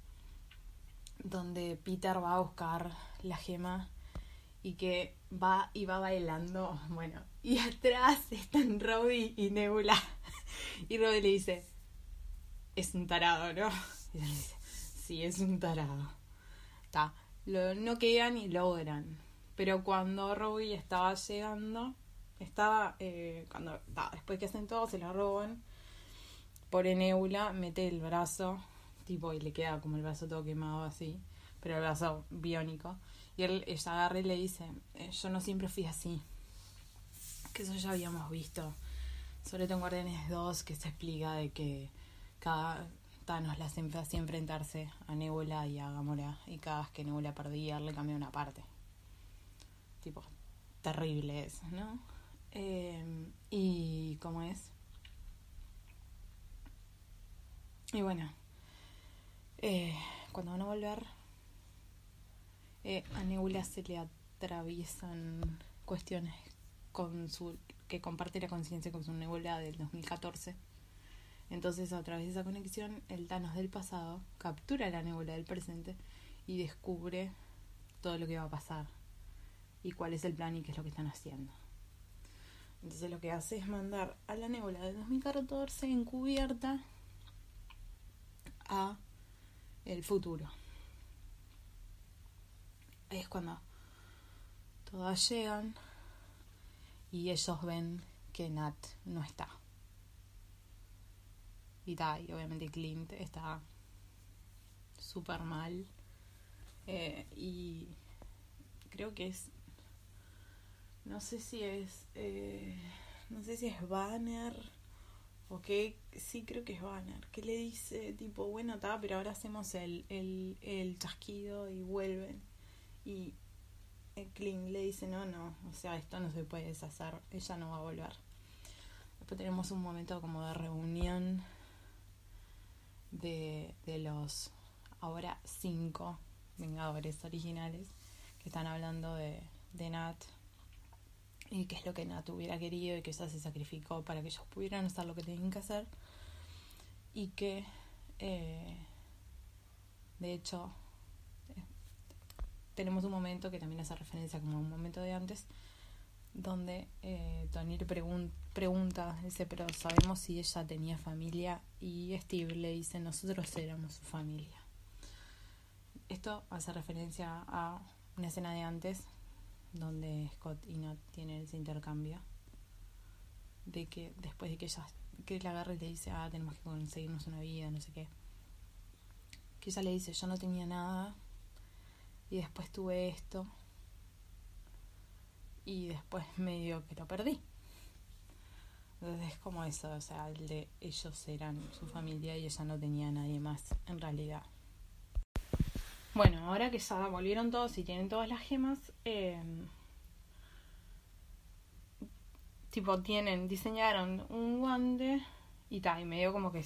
donde Peter va a buscar la gema y que va y va bailando, bueno, y atrás están Robby y Nebula. Y Robby le dice, es un tarado, ¿no? Y le dice, sí, es un tarado. Está, lo no quedan y logran. Pero cuando Robby estaba llegando, estaba, eh, cuando, después que hacen todo, se la roban. Por Nebula mete el brazo, tipo, y le queda como el brazo todo quemado así, pero el brazo biónico. Y él, ella agarra y le dice, eh, yo no siempre fui así. Que eso ya habíamos visto. Sobre todo en Guardianes 2, que se explica de que cada Thanos la siempre hacía enfrentarse a Nebula y a Gamora. Y cada vez que Nebula perdía, le cambió una parte. Tipo, terrible eso, ¿no? Eh, y cómo es. Y bueno, eh, cuando van a volver, eh, a Nebula se le atraviesan cuestiones con su que comparte la conciencia con su Nebula del 2014. Entonces, a través de esa conexión, el Thanos del pasado captura la Nebula del presente y descubre todo lo que va a pasar y cuál es el plan y qué es lo que están haciendo. Entonces, lo que hace es mandar a la Nebula del 2014 encubierta a el futuro. Es cuando todas llegan y ellos ven que Nat no está. Y, ta, y obviamente Clint está súper mal. Eh, y creo que es. No sé si es. Eh, no sé si es Banner. O que sí creo que es Banner. Que le dice tipo, bueno, está, pero ahora hacemos el, el, el chasquido y vuelven y Clint le dice, no, no, o sea, esto no se puede deshacer, ella no va a volver. Después tenemos un momento como de reunión de, de los ahora cinco Vengadores originales que están hablando de, de Nat y qué es lo que Nat hubiera querido y que ella se sacrificó para que ellos pudieran hacer lo que tenían que hacer y que eh, de hecho tenemos un momento que también hace referencia como un momento de antes, donde eh, Tony le pregunta, dice, pero sabemos si ella tenía familia y Steve le dice, nosotros éramos su familia. Esto hace referencia a una escena de antes, donde Scott y Nat tienen ese intercambio, de que después de que ella que la agarre y le dice, ah, tenemos que conseguirnos una vida, no sé qué, que ella le dice, yo no tenía nada, y después tuve esto y después medio que lo perdí. Entonces es como eso, o sea, el de ellos eran su familia y ella no tenía a nadie más en realidad. Bueno, ahora que ya volvieron todos y tienen todas las gemas, eh, tipo tienen, diseñaron un guante y tal, y medio como que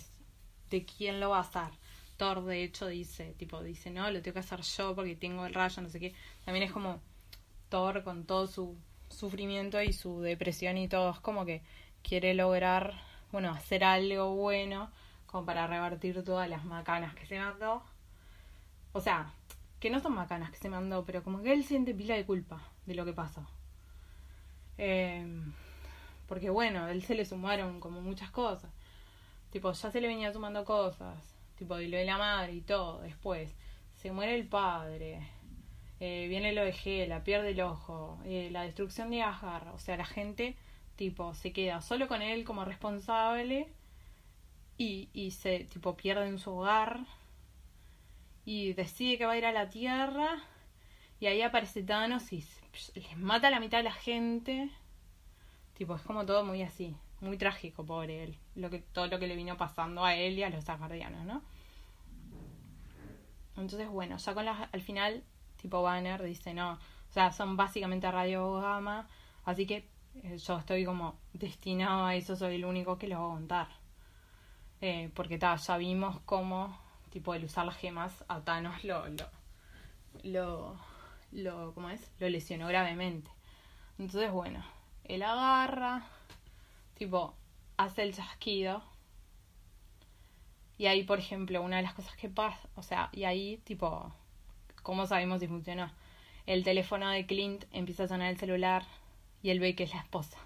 de quién lo va a hacer. Thor de hecho dice, tipo, dice, no, lo tengo que hacer yo porque tengo el rayo, no sé qué. También es como Thor con todo su sufrimiento y su depresión y todo, es como que quiere lograr, bueno, hacer algo bueno como para revertir todas las macanas que se mandó. O sea, que no son macanas que se mandó, pero como que él siente pila de culpa de lo que pasó. Eh, porque bueno, él se le sumaron como muchas cosas. Tipo, ya se le venía sumando cosas. Tipo, y de la madre y todo. Después, se muere el padre. Eh, viene lo de Gela, pierde el ojo. Eh, la destrucción de Asgard. O sea, la gente tipo se queda solo con él como responsable y, y se tipo pierde en su hogar y decide que va a ir a la tierra y ahí aparece Thanos y les mata a la mitad de la gente tipo es como todo muy así muy trágico pobre él lo que todo lo que le vino pasando a él y a los asgardianos no entonces bueno ya con la, al final tipo Banner dice no o sea son básicamente radio gamma así que eh, yo estoy como destinado a eso, soy el único que lo va a contar. Eh, porque ta, ya vimos cómo, tipo, el usar las gemas a Thanos lo, lo, lo, lo, ¿cómo es? Lo lesionó gravemente. Entonces, bueno, él agarra, tipo, hace el chasquido. Y ahí, por ejemplo, una de las cosas que pasa, o sea, y ahí, tipo, ¿cómo sabemos si funcionó? El teléfono de Clint empieza a sonar el celular y él ve que es la esposa.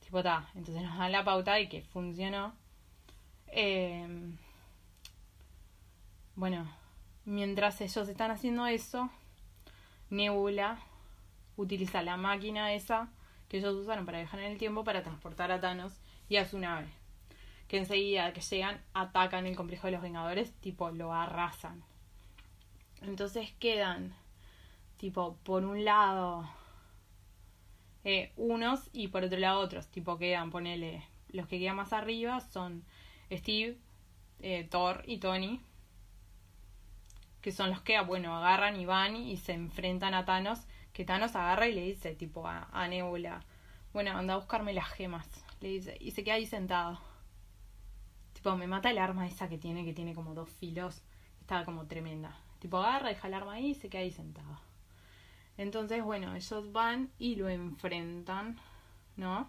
Tipo, está. Entonces nos dan la pauta y que funcionó. Eh, bueno, mientras ellos están haciendo eso, Nebula utiliza la máquina esa que ellos usaron para viajar en el tiempo para transportar a Thanos y a su nave. Que enseguida que llegan atacan el complejo de los Vengadores, tipo lo arrasan. Entonces quedan, tipo, por un lado eh, unos y por otro lado otros. Tipo quedan, ponele, los que quedan más arriba son Steve, eh, Thor y Tony. Que son los que, bueno, agarran y van y se enfrentan a Thanos. Que Thanos agarra y le dice, tipo, a, a Nebula, bueno, anda a buscarme las gemas. Le dice, y se queda ahí sentado. Tipo, me mata el arma esa que tiene, que tiene como dos filos. Estaba como tremenda. Tipo, agarra, deja el arma ahí y se queda ahí sentado. Entonces, bueno, ellos van y lo enfrentan, ¿no?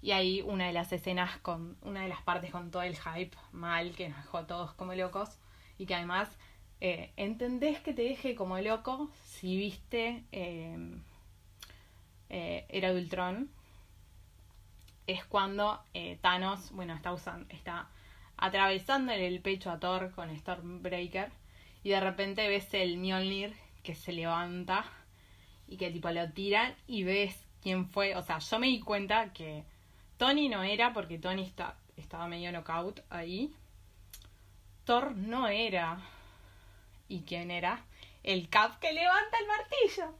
Y ahí una de las escenas con, una de las partes con todo el hype mal, que nos dejó a todos como locos, y que además eh, entendés que te deje como loco si viste eh, eh, Era de Ultron, es cuando eh, Thanos, bueno, está usando, está atravesando el pecho a Thor con Stormbreaker, y de repente ves el Mjolnir que se levanta y que tipo lo tiran y ves quién fue. O sea, yo me di cuenta que Tony no era porque Tony está, estaba medio knockout ahí. Thor no era. ¿Y quién era? El Cap que levanta el martillo.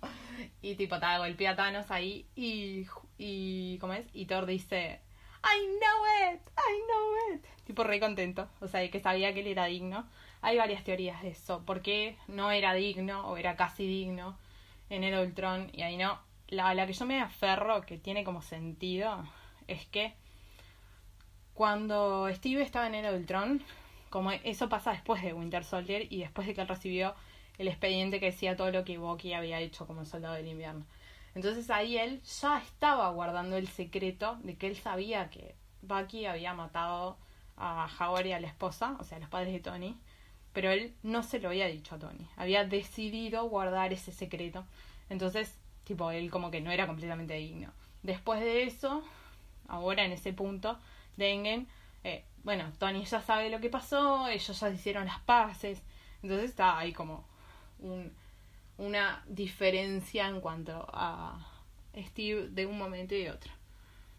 Y tipo, te golpea a Thanos ahí y, y. ¿Cómo es? Y Thor dice. I know it, I know it. Tipo re contento. O sea, que sabía que él era digno. Hay varias teorías de eso. ¿Por qué no era digno o era casi digno? en el Ultron y ahí no. La, la que yo me aferro, que tiene como sentido, es que cuando Steve estaba en el Ultron, como eso pasa después de Winter Soldier y después de que él recibió el expediente que decía todo lo que Bucky había hecho como soldado del invierno. Entonces ahí él ya estaba guardando el secreto de que él sabía que Bucky había matado a Howard y a la esposa, o sea, a los padres de Tony, pero él no se lo había dicho a Tony. Había decidido guardar ese secreto. Entonces, tipo, él como que no era completamente digno. Después de eso, ahora en ese punto, Dengen, eh, bueno, Tony ya sabe lo que pasó, ellos ya hicieron las paces. Entonces está ahí como un, una diferencia en cuanto a Steve de un momento y de otro.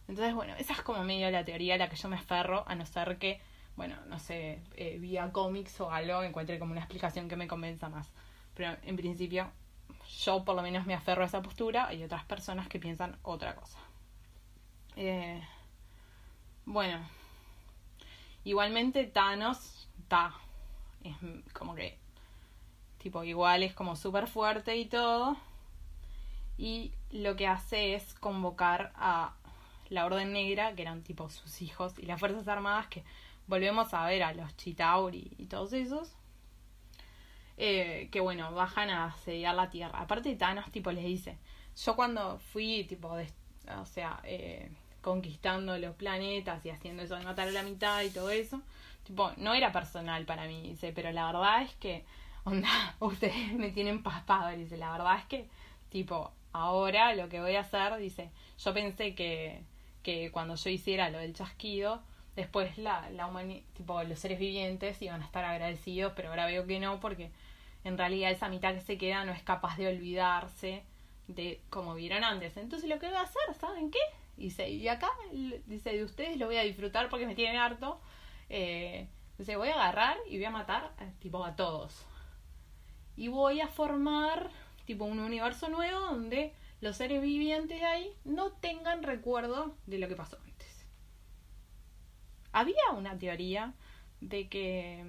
Entonces, bueno, esa es como medio la teoría a la que yo me aferro, a no ser que bueno, no sé, eh, vía cómics o algo, encuentre como una explicación que me convenza más. Pero en principio, yo por lo menos me aferro a esa postura, hay otras personas que piensan otra cosa. Eh, Bueno, igualmente Thanos está, es como que, tipo, igual es como súper fuerte y todo. Y lo que hace es convocar a la Orden Negra, que eran tipo sus hijos, y las Fuerzas Armadas, que volvemos a ver a los Chitauri y todos esos. Eh, que bueno, bajan a asediar la Tierra. Aparte Thanos, tipo, les dice, yo cuando fui, tipo, o sea, eh, conquistando los planetas y haciendo eso de matar a la mitad y todo eso, tipo, no era personal para mí, dice, pero la verdad es que, onda, ustedes me tienen paspado, dice, la verdad es que, tipo, ahora lo que voy a hacer, dice, yo pensé que, que cuando yo hiciera lo del chasquido, después la, la tipo, los seres vivientes iban a estar agradecidos, pero ahora veo que no, porque en realidad esa mitad que se queda no es capaz de olvidarse de como vieron antes. Entonces lo que voy a hacer, ¿saben qué? Dice, y acá, dice, de ustedes lo voy a disfrutar porque me tienen harto. Eh, dice, voy a agarrar y voy a matar eh, tipo a todos. Y voy a formar tipo un universo nuevo donde los seres vivientes de ahí no tengan recuerdo de lo que pasó antes. Había una teoría de que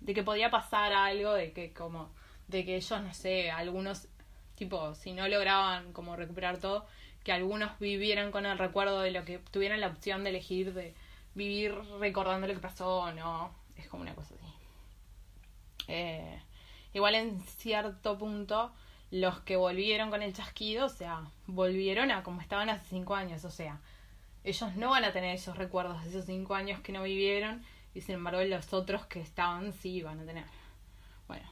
de que podía pasar algo, de que como de que ellos no sé, algunos tipo si no lograban como recuperar todo, que algunos vivieran con el recuerdo de lo que tuvieran la opción de elegir de vivir recordando lo que pasó o no, es como una cosa así. Eh, igual en cierto punto los que volvieron con el chasquido, o sea, volvieron a como estaban hace cinco años, o sea, ellos no van a tener esos recuerdos de esos cinco años que no vivieron y sin embargo los otros que estaban sí van a tener. Bueno.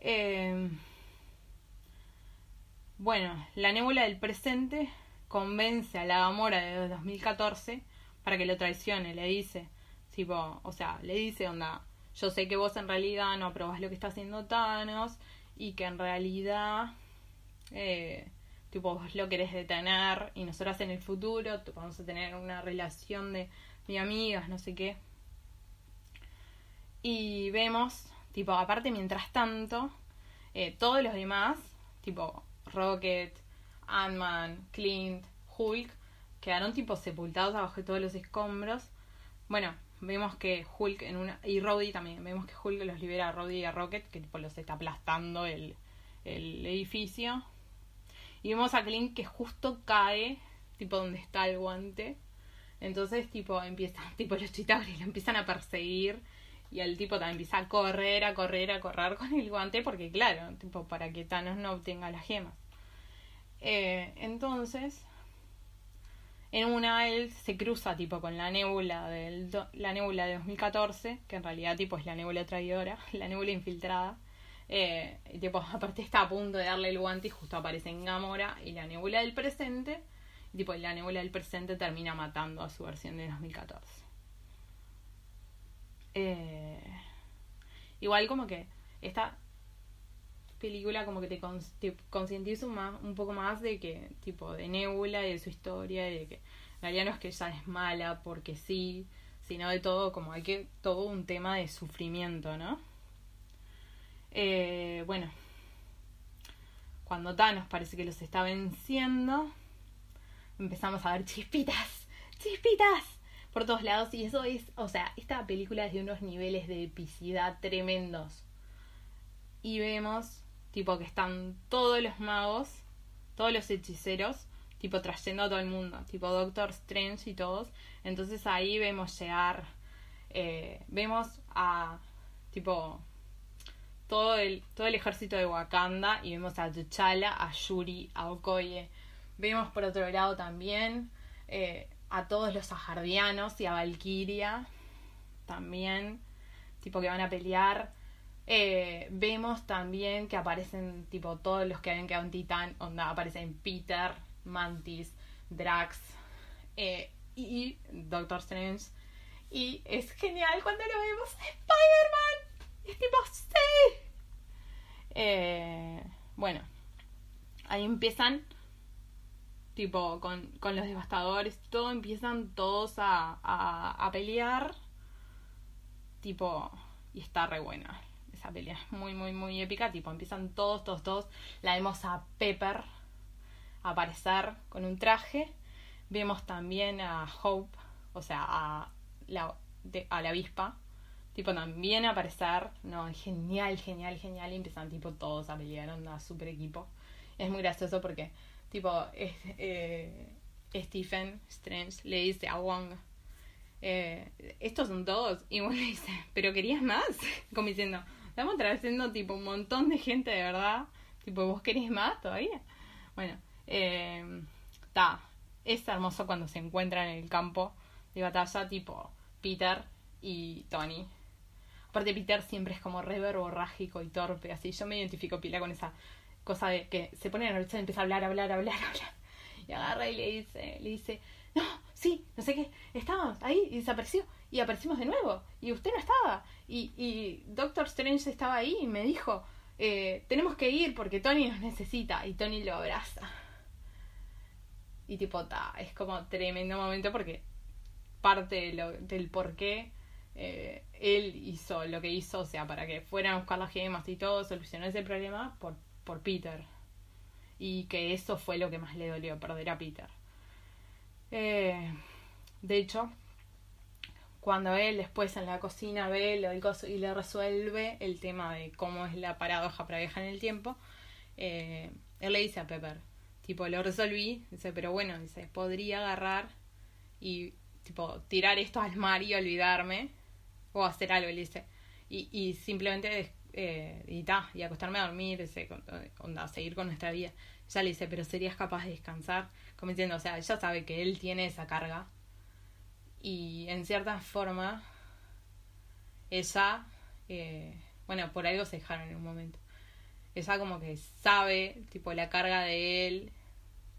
Eh, bueno, la nébula del presente convence a la Gamora de 2014 para que lo traicione, le dice, tipo, o sea, le dice, onda, yo sé que vos en realidad no aprobás lo que está haciendo Thanos, y que en realidad eh, tipo vos lo querés detener y nosotras en el futuro vamos a tener una relación de, amigas, no sé qué. Y vemos, tipo, aparte mientras tanto, eh, todos los demás, tipo Rocket, Ant-Man, Clint, Hulk, quedaron tipo sepultados abajo de todos los escombros. Bueno, vemos que Hulk en una y Rhodey también vemos que Hulk los libera a Rhodey y a Rocket que tipo los está aplastando el, el edificio. Y vemos a Clint que justo cae tipo donde está el guante. Entonces tipo empiezan tipo los chitauris lo empiezan a perseguir y el tipo también empieza a correr a correr a correr con el guante porque claro tipo para que Thanos no obtenga las gemas. Eh, entonces en una él se cruza tipo con la nébula del la de 2014 que en realidad tipo es la nébula traidora la nébula infiltrada. Eh, y, tipo aparte está a punto de darle el guante y justo aparece en Gamora y la nébula del presente. Y tipo la nébula del presente termina matando a su versión de 2014 eh, igual como que esta película como que te, concientiza un poco más de que, tipo, de Nebula y de su historia, y de que en realidad no es que ella es mala porque sí, sino de todo, como hay que, todo un tema de sufrimiento, ¿no? Eh, bueno, cuando Thanos parece que los está venciendo, empezamos a ver chispitas, chispitas por todos lados y eso es, o sea, esta película es de unos niveles de epicidad tremendos. Y vemos tipo que están todos los magos, todos los hechiceros, tipo trayendo a todo el mundo, tipo Doctor Strange y todos. Entonces ahí vemos llegar, eh, vemos a tipo todo el, todo el ejército de Wakanda y vemos a T'Challa, a Yuri, a Okoye. Vemos por otro lado también eh, a todos los ajardianos y a Valkyria también, tipo que van a pelear. Eh, vemos también que aparecen tipo todos los que habían quedado en Titán, onda aparecen Peter, Mantis, Drax eh, y Doctor Strange. Y es genial cuando lo vemos Spider-Man. Es tipo, sí. Eh, bueno, ahí empiezan, tipo, con, con los devastadores, todo, empiezan todos a, a, a pelear. Tipo, y está re buena esa pelea muy, muy, muy épica. Tipo, empiezan todos, todos, todos. La vemos a Pepper aparecer con un traje. Vemos también a Hope, o sea, a la, a la avispa, tipo también aparecer, no, genial, genial, genial, y empiezan tipo todos a pelear, onda super equipo. Es muy gracioso porque, tipo, eh, Stephen Strange le dice a Wong, eh, estos son todos, y Wong le dice, pero querías más, como diciendo, estamos atravesando tipo un montón de gente de verdad, tipo, ¿vos querés más todavía? Bueno, está, eh, es hermoso cuando se encuentran en el campo de batalla, tipo Peter y Tony. Aparte Peter siempre es como re verborrágico y torpe, así. Yo me identifico pila con esa cosa de que se pone nervioso y empieza a hablar, hablar, hablar, hablar. Y agarra y le dice, le dice, no, sí, no sé qué, estábamos ahí y desapareció. Y aparecimos de nuevo. Y usted no estaba. Y, y Doctor Strange estaba ahí y me dijo, eh, tenemos que ir porque Tony nos necesita. Y Tony lo abraza. Y tipo, ta, es como tremendo momento porque parte del por qué eh, él hizo lo que hizo, o sea, para que fueran a buscar las gemas y todo, solucionó ese problema por, por Peter. Y que eso fue lo que más le dolió, perder a Peter. Eh, de hecho, cuando él después en la cocina ve lo del coso y le resuelve el tema de cómo es la paradoja para viajar en el tiempo, eh, él le dice a Pepper, tipo, lo resolví, dice, pero bueno, dice, podría agarrar y tipo tirar esto al mar y olvidarme o hacer algo, le dice. Y, y simplemente eh, y, ta, y acostarme a dormir, ese, onda, seguir con nuestra vida. Ya le dice, pero serías capaz de descansar, como diciendo, o sea, ella sabe que él tiene esa carga y en cierta forma ella, eh, bueno, por algo se dejaron en un momento. Ella como que sabe, tipo, la carga de él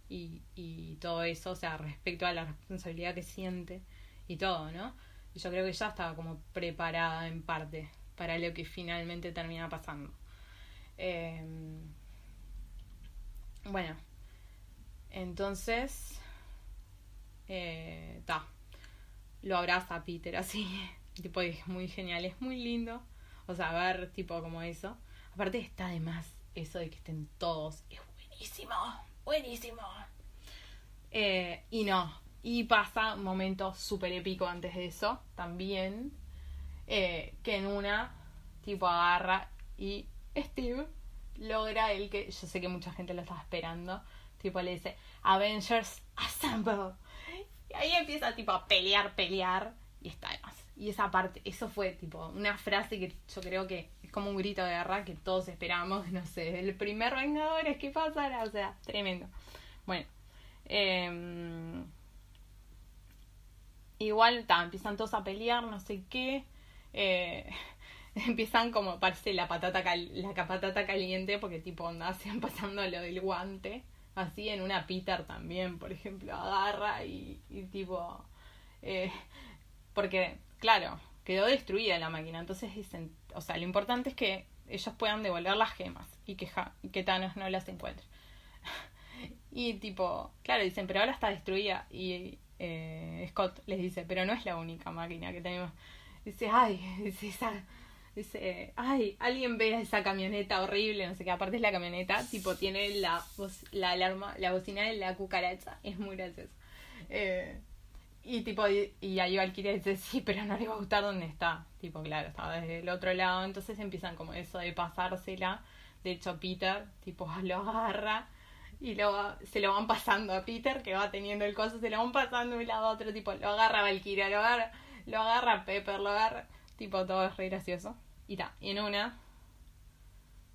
y, y todo eso, o sea, respecto a la responsabilidad que siente y todo, ¿no? Y yo creo que ya estaba como preparada en parte para lo que finalmente termina pasando. Em, bueno, entonces, está, eh, lo abraza Peter así, tipo, es muy genial, es muy lindo, o sea, ver tipo como eso. Aparte está de más eso de que estén todos, es buenísimo buenísimo. Eh, y no, y pasa un momento súper épico antes de eso, también, eh, que en una, tipo agarra y Steve logra el que, yo sé que mucha gente lo estaba esperando, tipo le dice, Avengers Assemble. Y ahí empieza tipo a pelear, pelear, y está además. Y esa parte, eso fue tipo una frase que yo creo que como un grito de guerra que todos esperamos, no sé, el primer Vengadores que pasara, o sea, tremendo. Bueno, em, igual empiezan todos a pelear, no sé qué. Eh, empiezan como parece la patata la patata caliente porque tipo onda hacen pasando lo del guante así en una Peter también por ejemplo agarra y, y tipo eh, porque claro quedó destruida la máquina entonces dicen o sea, lo importante es que ellos puedan devolver las gemas y que, que Thanos no las encuentre. y tipo, claro, dicen, pero ahora está destruida. Y eh, Scott les dice, pero no es la única máquina que tenemos. Dice, ay, dice, dice, ay, alguien ve esa camioneta horrible, no sé qué, aparte es la camioneta, tipo, tiene la, la alarma, la bocina de la cucaracha, es muy gracioso. Eh, y tipo, y, ahí Valkyria dice, sí, pero no le va a gustar dónde está. Tipo, claro, está desde el otro lado. Entonces empiezan como eso de pasársela. De hecho, Peter, tipo, lo agarra y lo, se lo van pasando a Peter, que va teniendo el coso, se lo van pasando de un lado a otro, tipo, lo agarra Valkyria, lo agarra, lo agarra Pepper, lo agarra, tipo, todo es re gracioso. Y ta, en una,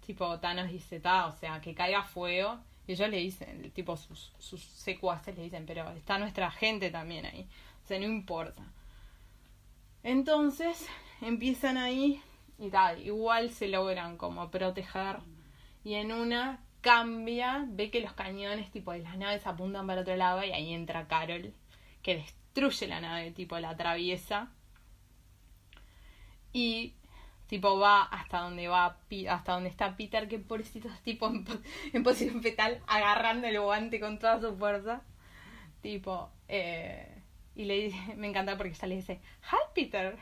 tipo, Thanos dice, o sea, que caiga fuego y ellos le dicen, tipo sus, sus secuaces le dicen, pero está nuestra gente también ahí. O sea, no importa. Entonces empiezan ahí y tal, igual se logran como proteger. Y en una cambia, ve que los cañones tipo de las naves apuntan para otro lado y ahí entra Carol, que destruye la nave, tipo la atraviesa. Y tipo va hasta donde va hasta donde está Peter que pobrecito tipo en, posición fetal agarrando el guante con toda su fuerza tipo eh, y le dice me encanta porque ella le dice hi Peter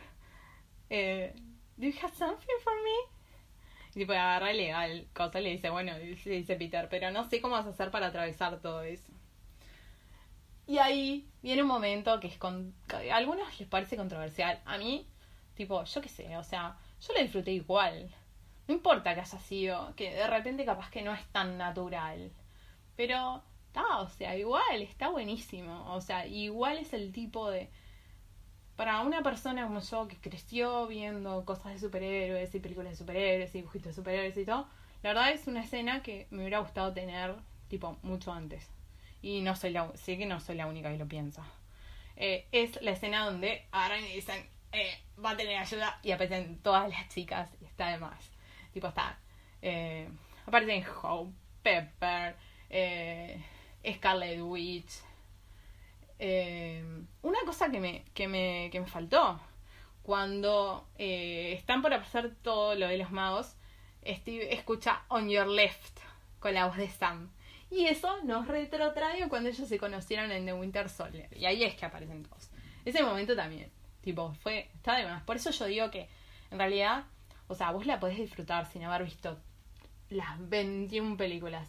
eh, do you have something for me y tipo agarra y le da el cosa y le dice bueno le dice Peter pero no sé cómo vas a hacer para atravesar todo eso Y ahí viene un momento que es con. a algunos les parece controversial. A mí, tipo, yo qué sé, o sea, yo lo disfruté igual. No importa que haya sido, que de repente capaz que no es tan natural. Pero, está, o sea, igual, está buenísimo. O sea, igual es el tipo de. Para una persona como yo que creció viendo cosas de superhéroes y películas de superhéroes y dibujitos de superhéroes y todo, la verdad es una escena que me hubiera gustado tener, tipo, mucho antes. Y no soy la, sé que no soy la única que lo piensa. Eh, es la escena donde ahora me dicen, eh, va a tener ayuda y aparecen todas las chicas y está de más. Tipo, está. Eh, aparecen Hope, Pepper, eh, Scarlet Witch. Eh, una cosa que me, que me, que me faltó. Cuando están por hacer todo lo de los magos, Steve escucha On Your Left con la voz de Sam. Y eso nos retrotrae cuando ellos se conocieron en The Winter Soldier. Y ahí es que aparecen todos. Ese momento también. Tipo, fue. Está de más. Por eso yo digo que, en realidad, o sea, vos la podés disfrutar sin haber visto las 21 películas.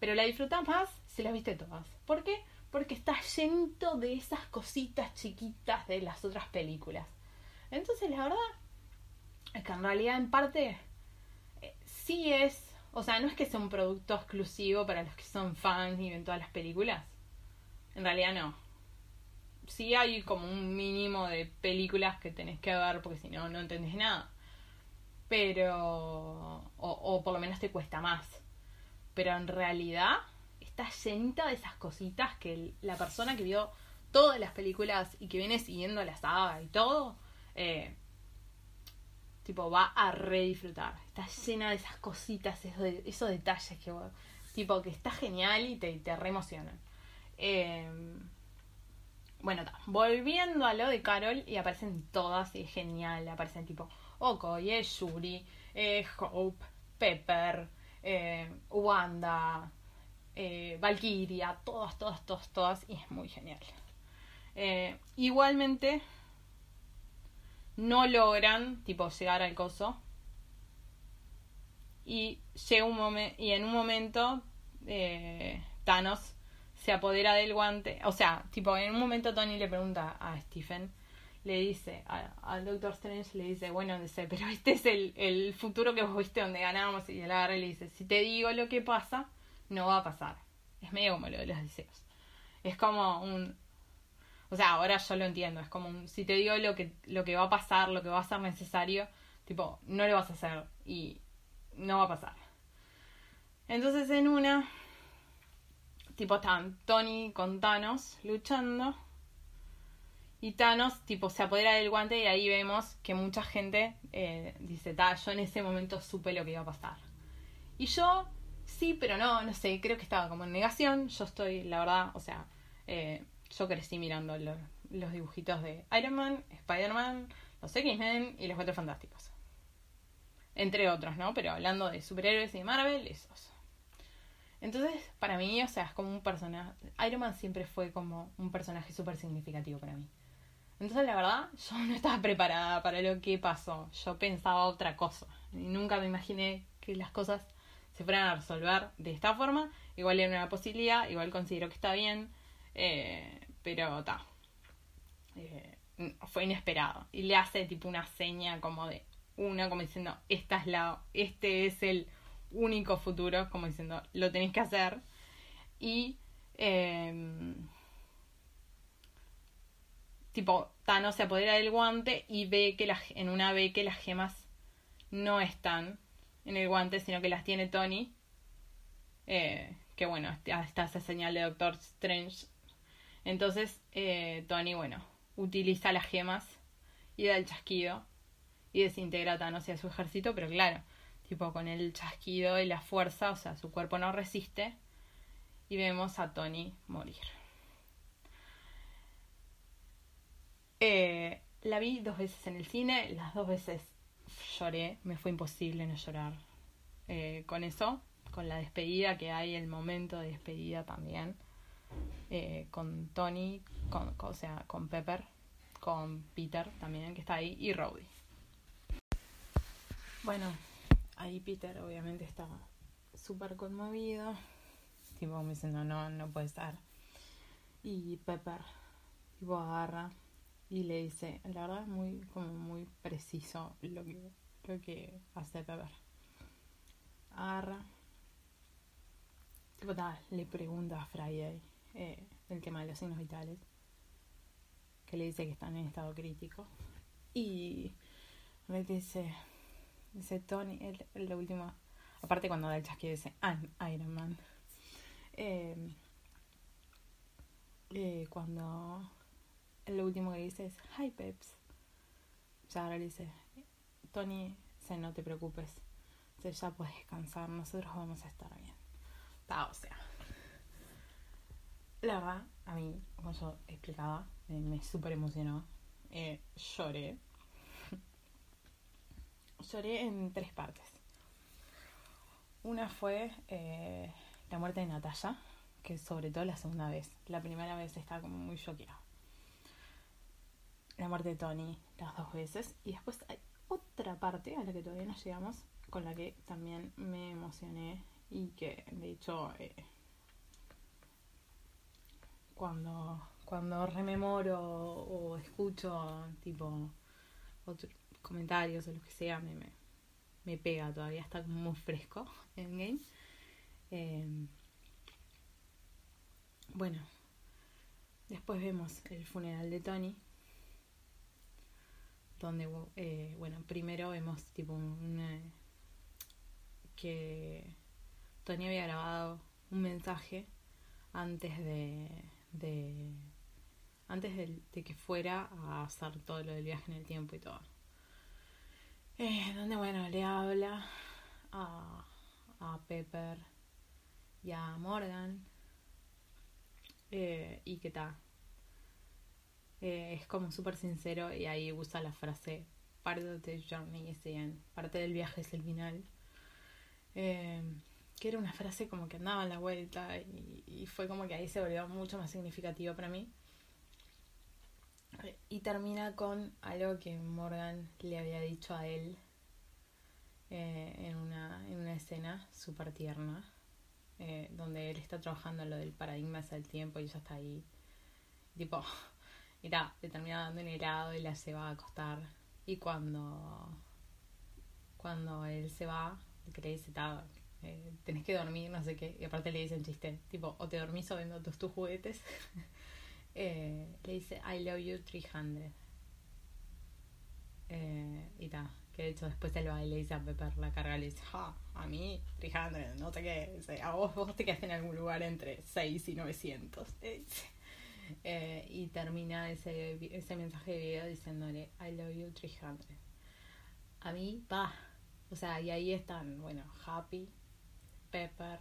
Pero la disfrutás más si las viste todas. ¿Por qué? Porque está lleno de esas cositas chiquitas de las otras películas. Entonces, la verdad, es que en realidad, en parte, eh, sí es. O sea, no es que sea un producto exclusivo para los que son fans y ven todas las películas. En realidad, no sí hay como un mínimo de películas que tenés que ver porque si no, no entendés nada. Pero. O, por lo menos te cuesta más. Pero en realidad está llenita de esas cositas que la persona que vio todas las películas y que viene siguiendo la saga y todo. Eh, tipo, va a re disfrutar. Está llena de esas cositas, esos, detalles que, tipo, que está genial y te, te re. Eh, bueno, volviendo a lo de Carol, y aparecen todas, y es genial. Aparecen tipo Okoye, Shuri, eh, Hope, Pepper, eh, Wanda, eh, Valkyria, todas, todas, todas, todas, y es muy genial. Eh, igualmente, no logran, tipo, llegar al coso. Y llega un momento, y en un momento, Thanos se apodera del guante. O sea, tipo, en un momento Tony le pregunta a Stephen, le dice, al Doctor Strange le dice, bueno, dice, pero este es el, el futuro que vos viste donde ganamos. Y él agarra y le dice, si te digo lo que pasa, no va a pasar. Es medio como lo de los deseos. Es como un... O sea, ahora yo lo entiendo. Es como un... Si te digo lo que, lo que va a pasar, lo que va a ser necesario, tipo, no lo vas a hacer. Y no va a pasar. Entonces en una tipo están Tony con Thanos luchando. Y Thanos, tipo, se apodera del guante y ahí vemos que mucha gente eh, dice, ta, yo en ese momento supe lo que iba a pasar. Y yo, sí, pero no, no sé, creo que estaba como en negación. Yo estoy, la verdad, o sea, eh, yo crecí mirando los dibujitos de Iron Man, Spider-Man, los X-Men y los Cuatro Fantásticos. Entre otros, ¿no? Pero hablando de superhéroes y de Marvel, esos. Entonces, para mí, o sea, es como un personaje. Iron Man siempre fue como un personaje súper significativo para mí. Entonces, la verdad, yo no estaba preparada para lo que pasó. Yo pensaba otra cosa. Y nunca me imaginé que las cosas se fueran a resolver de esta forma. Igual era una posibilidad, igual considero que está bien. Eh, pero está. Eh, fue inesperado. Y le hace tipo una seña como de una, como diciendo, esta es la. Este es el único futuro, como diciendo, lo tenéis que hacer. Y eh, tipo, Thanos se apodera del guante y ve que las, en una ve que las gemas no están en el guante, sino que las tiene Tony. Eh, que bueno, está esa señal de Doctor Strange. Entonces, eh, Tony, bueno, utiliza las gemas y da el chasquido y desintegra Thanos y a su ejército, pero claro, tipo con el chasquido y la fuerza, o sea, su cuerpo no resiste, y vemos a Tony morir. Eh, la vi dos veces en el cine, las dos veces lloré, me fue imposible no llorar eh, con eso, con la despedida que hay, el momento de despedida también, eh, con Tony, con, o sea, con Pepper, con Peter también, que está ahí, y Rowdy. Bueno, ahí Peter obviamente estaba súper conmovido, tipo me diciendo, no, no puede estar. Y Pepper, tipo, agarra y le dice, la verdad es muy, como muy preciso lo que, lo que hace Pepper. Agarra, tipo, le pregunta a Friday eh, el tema de los signos vitales, que le dice que están en estado crítico. Y le dice, dice Tony, el, el último, aparte cuando da el chasquido dice, I'm Iron Man. Eh, eh, cuando lo último que dice es Hi Peps. Sea, ahora le dice Tony, se no te preocupes. Ya puedes descansar, nosotros vamos a estar bien. o sea. La verdad, a mí, como yo explicaba, me, me súper emocionó. Eh, lloré. Lloré en tres partes. Una fue eh, la muerte de Natalia, que sobre todo la segunda vez. La primera vez estaba como muy choqueada. La muerte de Tony las dos veces. Y después hay otra parte a la que todavía no llegamos, con la que también me emocioné y que de hecho eh, cuando, cuando rememoro o, escucho tipo otros comentarios o lo que sea, me, me, pega todavía, está como muy fresco en game. Em, bueno, después vemos el funeral de Tony, donde, eh, bueno, primero vemos tipo un, que Tony había grabado un mensaje antes de, de antes de, que fuera a hacer todo lo del viaje en el tiempo y todo. Eh, donde, bueno, le habla a, a Pepper y a Morgan eh, y que tal. Eh, es como súper sincero y ahí usa la frase parte del journey is the parte del viaje es el final. Eh, que era una frase como que andaba en la vuelta y, y, fue como que ahí se volvió mucho más significativo para mí. Y termina con algo que Morgan le había dicho a él en, una, en una escena súper tierna eh, donde él está trabajando lo del paradigma del tiempo y ella está ahí, tipo, y ta, le termina dando un helado y la se va a acostar. Y cuando, cuando él se va, que le dice, eh, tenés que dormir, no sé qué, y aparte le dicen chiste, tipo, o te dormís o vendo tus juguetes. eh, le dice, I love you 300. Eh, y ta, que de hecho después él va y le dice a Pepper la carga, le dice, ja, a mí 300, no sé qué, a vos, vos te quedaste en algún lugar entre 6 y 900. Eh, y termina ese, ese mensaje de video diciéndole, I love you 300. A mí, pa, o sea, y ahí están, bueno, Happy, Pepper,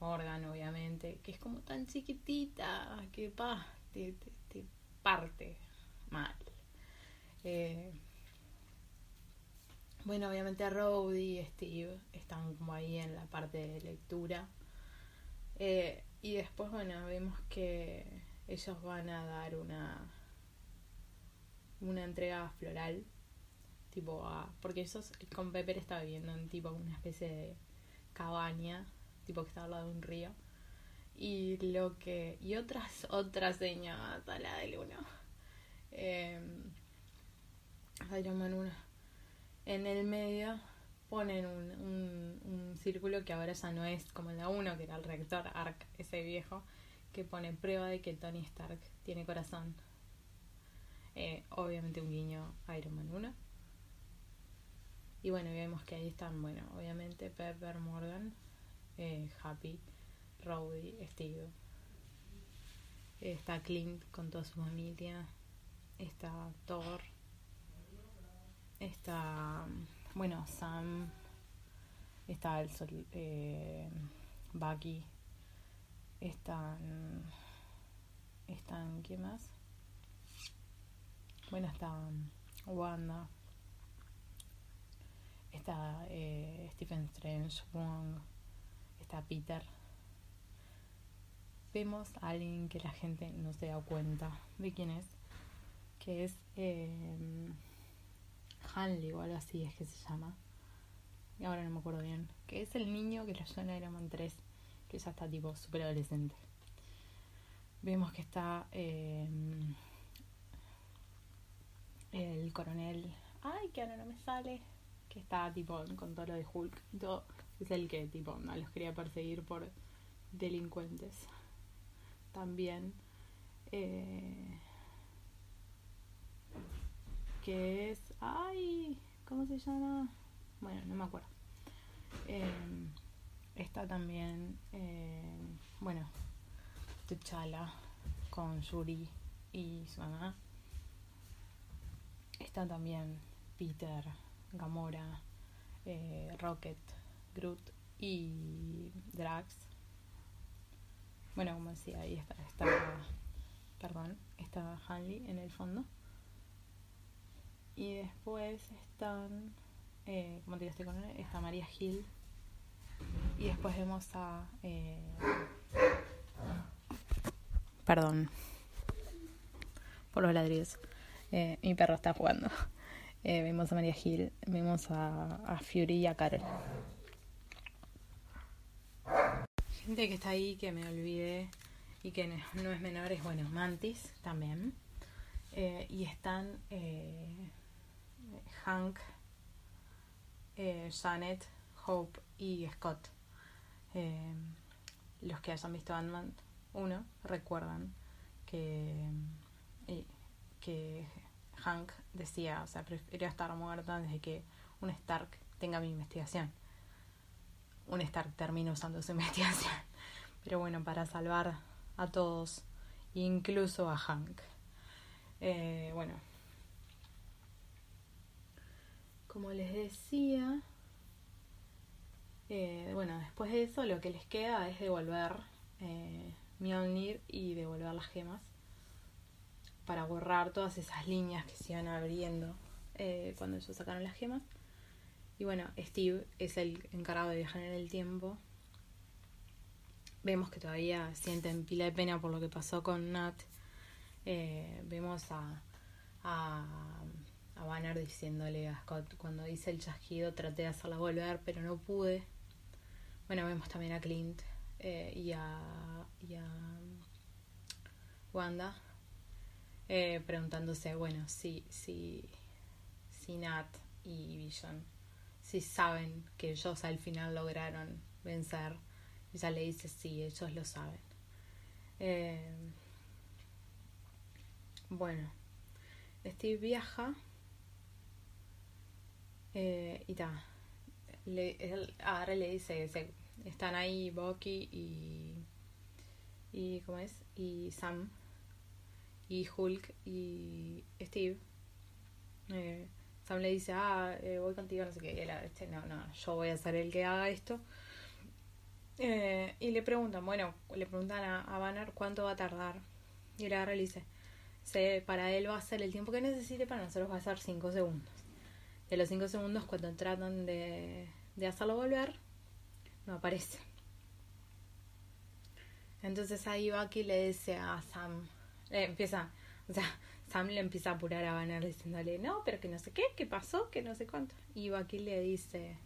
Morgan, obviamente, que es como tan chiquitita que, pa, te, te, parte mal. Eh, bueno, obviamente Rowdy y Steve están como ahí en la parte de lectura. Eh, y después, bueno, vemos que ellos van a dar una una entrega floral tipo a porque ellos con Pepper está viviendo en tipo una especie de cabaña tipo que está al lado de un río y lo que y otras otras señas la del uno eh, Iron Man 1 en el medio ponen un, un, círculo que ahora ya no es como la 1, que era el reactor ARC, ese viejo, que pone prueba de que Tony Stark tiene corazón. Eh, obviamente un guiño Iron Man 1. Y bueno, vemos que ahí están, bueno, obviamente Pepper Morgan, eh, Happy, Rowdy, Steve. Está Clint con toda su familia. Está Thor Está, bueno, Sam, está el sol, eh, Bucky, están, están, ¿qué más? Bueno, está Wanda, está eh, Stephen Strange, Wong, está Peter. Vemos a alguien que la gente no se da cuenta de quién es, que es eh, Hanley o algo así es que se llama. Y ahora no me acuerdo bien. Que es el niño que lo en Iron Man 3, que ya está tipo super adolescente. vemos que está em, el coronel, ay, que ahora no me sale, que está tipo con todo lo de Hulk y todo, es el que tipo no los quería perseguir por delincuentes. También eh, que es, ay, ¿cómo se llama? Bueno, no me acuerdo. Em, está también, em, bueno, T'Challa con Yuri y su mamá. Está también Peter, Gamora, eh, Rocket, Groot y Drax. Bueno, como decía, ahí está, está perdón, está Hanley en el fondo. Y después están, eh, como te digo, con está María Gil. Y después vemos a... Eh, perdón por los ladrillos. Eh, mi perro está jugando. Eh, vemos a María Gil, vemos a Fury y a Carol. Gente que está ahí que me olvidé y que no es menor es, bueno, Mantis también. Eh, y están eh, Hank, eh, Janet, Hope y Scott. los que hayan visto Ant-Man 1 recuerdan que, que Hank decía, o sea, preferiría estar muerto antes de que un Stark tenga mi investigación. Un Stark termina usando su investigación. Pero bueno, para salvar a todos, incluso a Hank. Eh, bueno, como les decía, eh, bueno, después de eso lo que les queda es devolver eh, Mjolnir y devolver las gemas para borrar todas esas líneas que se iban abriendo eh, cuando ellos sacaron las gemas. Y bueno, Steve es el encargado de viajar en el tiempo vemos que todavía sienten pila de pena por lo que pasó con Nat. Eh, vemos a, a, Banner diciéndole a Scott, cuando dice el chasquido traté de hacerla volver, pero no pude. Bueno, vemos también a Clint eh, y, a, y a Wanda eh, preguntándose, bueno, si, si, si Nat y Vision, si saben que ellos al final lograron vencer ella le dice, sí, ellos lo saben. Eh, bueno, Steve viaja eh, y ta. ahora le dice, están ahí Bucky y, y ¿cómo es? Y Sam y Hulk y Steve. Eh, Sam le dice, ah, eh, voy contigo, no sé qué. Y él, este, no, no, yo voy a ser el que haga esto. Eh, y le preguntan, bueno, le preguntan a, Banner cuánto va a tardar. Y él agarra y le dice, se, para él va a ser el tiempo que necesite, para nosotros va a ser 5 segundos. De los 5 segundos, cuando tratan de, de hacerlo volver, no aparece. Entonces ahí Bucky le dice a Sam, le empieza, o sea, Sam le empieza a apurar a Banner diciéndole, no, pero que no sé qué, qué pasó, que no sé cuánto. Y Bucky le dice,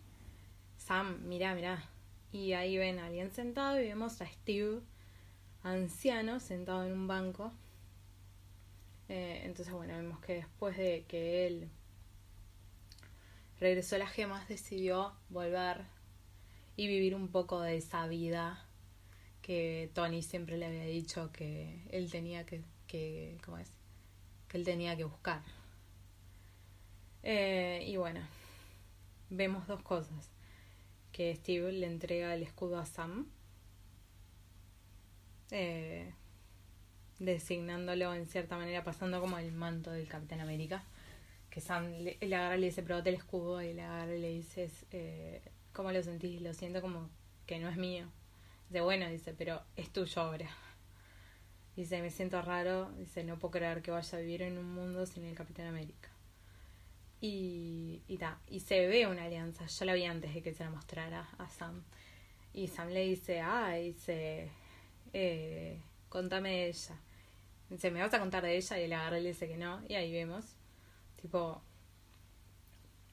Sam, mira, mira, y ahí ven a alguien sentado y vemos a Steve, anciano, sentado en un banco. Eh, entonces, bueno, vemos que después de que él regresó a las gemas, decidió volver y vivir un poco de esa vida que Tony siempre le había dicho que él tenía que, que ¿cómo es? Que él tenía que buscar. Eh, y bueno, vemos dos cosas que Steve le entrega el escudo a Sam, eh, designándolo en cierta manera, pasando como el manto del Capitán América. Que Sam le, agarra y le dice, probate el escudo, y le agarra y le dice, eh, ¿cómo lo sentís? Lo siento como que no es mío. Dice, bueno, dice, pero es tuyo ahora. Dice, me siento raro, dice, no puedo creer que vaya a vivir en un mundo sin el Capitán América. Y, y, y se ve una alianza. Yo la vi antes de que se la mostrara a Sam. Y Sam le dice, ah, dice, eh, contame de ella. Dice, ¿me vas a contar de ella? Y le agarra y le dice que no. Y ahí vemos, tipo,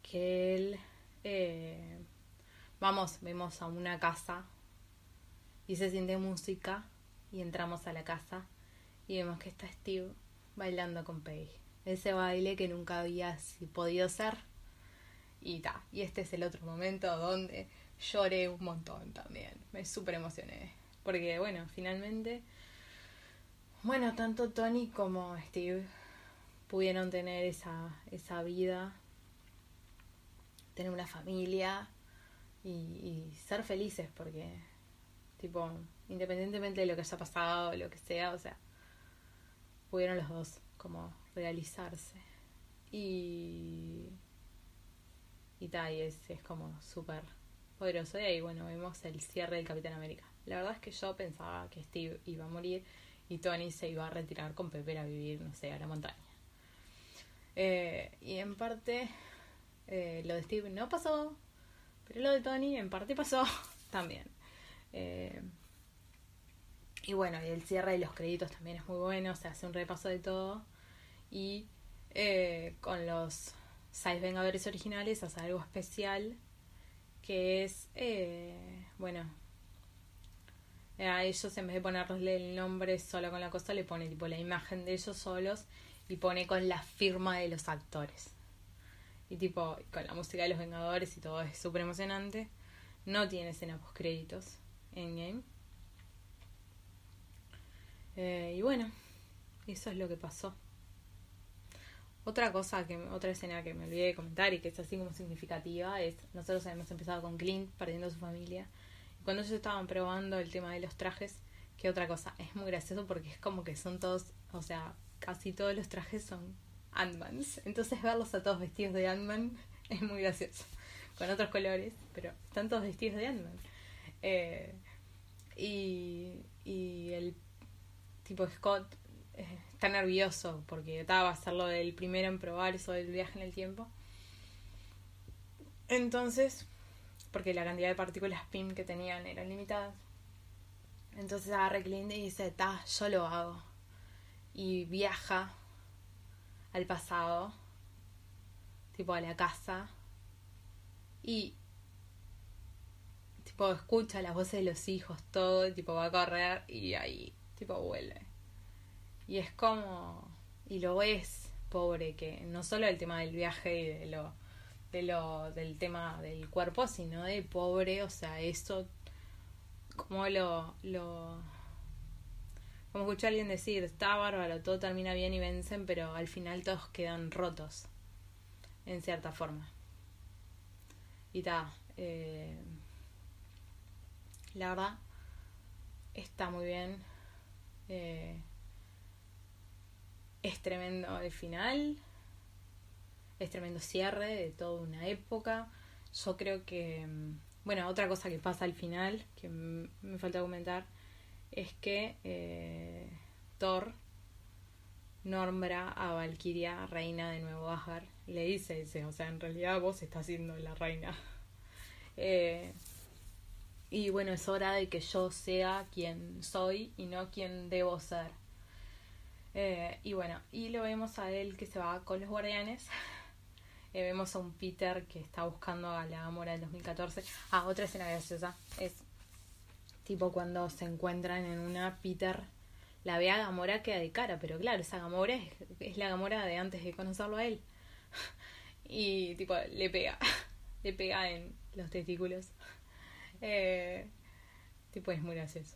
que él, eh, vamos, vemos a una casa y se siente música y entramos a la casa y vemos que está Steve bailando con Peggy. Ese baile que nunca había podido ser. Y ta, y este es el otro momento donde lloré un montón también. Me súper emocioné. Porque bueno, finalmente, bueno, tanto Tony como Steve pudieron tener esa, esa vida, tener una familia y, y ser felices porque, tipo, independientemente de lo que haya pasado, lo que sea, o sea, pudieron los dos como realizarse. Y. Y tal, es, es como súper poderoso. Y ahí, bueno, vemos el cierre del Capitán América. La verdad es que yo pensaba que Steve iba a morir y Tony se iba a retirar con Pepper a vivir, no sé, a la montaña. Eh, y en parte, eh, lo de Steve no pasó, pero lo de Tony en parte pasó también. Eh, y bueno, y el cierre de los créditos también es muy bueno, se hace un repaso de todo. Y eh, con los seis Vengadores originales hace algo especial, que es, eh, bueno, a ellos en vez de ponerle el nombre solo con la cosa, le pone tipo la imagen de ellos solos y pone con la firma de los actores. Y tipo, con la música de los Vengadores y todo es súper emocionante. No tiene escena post créditos en game eh, y bueno, eso es lo que pasó. Otra cosa, que otra escena que me olvidé de comentar y que es así como significativa es, nosotros hemos empezado con Clint perdiendo su familia. Cuando ellos estaban probando el tema de los trajes, que otra cosa, es muy gracioso porque es como que son todos, o sea, casi todos los trajes son Ant-Mans. Entonces verlos a todos vestidos de Ant-Man es muy gracioso. Con otros colores, pero están todos vestidos de Ant-Man. Eh, y, y el tipo Scott eh, está nervioso porque estaba a ser lo del primero en probar eso del viaje en el tiempo. Entonces, porque la cantidad de partículas PIM que tenían eran limitadas. Entonces agarra Clint y dice, ta, yo lo hago. Y viaja al pasado, tipo a la casa. Y tipo escucha las voces de los hijos, todo, tipo va a correr y ahí tipo vuelve. Y es como, y lo es, pobre, que no solo el tema del viaje y de lo, de lo, del tema del cuerpo, sino de pobre, o sea, eso, como lo, lo, como escuché a alguien decir, está bárbaro, todo termina bien y vencen, pero al final todos quedan rotos, en cierta forma. Y ta, eh, la verdad, está muy bien. Eh, es tremendo el final, es tremendo cierre de toda una época. Yo creo que, mm, bueno, otra cosa que pasa al final, que me falta comentar, es que eh, Thor nombra a Valkyria reina de Nuevo Asgard. Le dice, dice, o sea, en realidad vos estás siendo la reina. Eh, y bueno, es hora de que yo sea quien soy y no quien debo ser. Eh, y bueno, y lo vemos a él que se va con los guardianes. Eh, vemos a un Peter que está buscando a la Gamora del 2014. Ah, otra escena graciosa. Es tipo cuando se encuentran en una Peter. La ve a Gamora queda de cara, pero claro, esa Gamora es, es la Gamora de antes de conocerlo a él. Y tipo, le pega. Le pega en los testículos. Eh, tipo, es muy gracioso.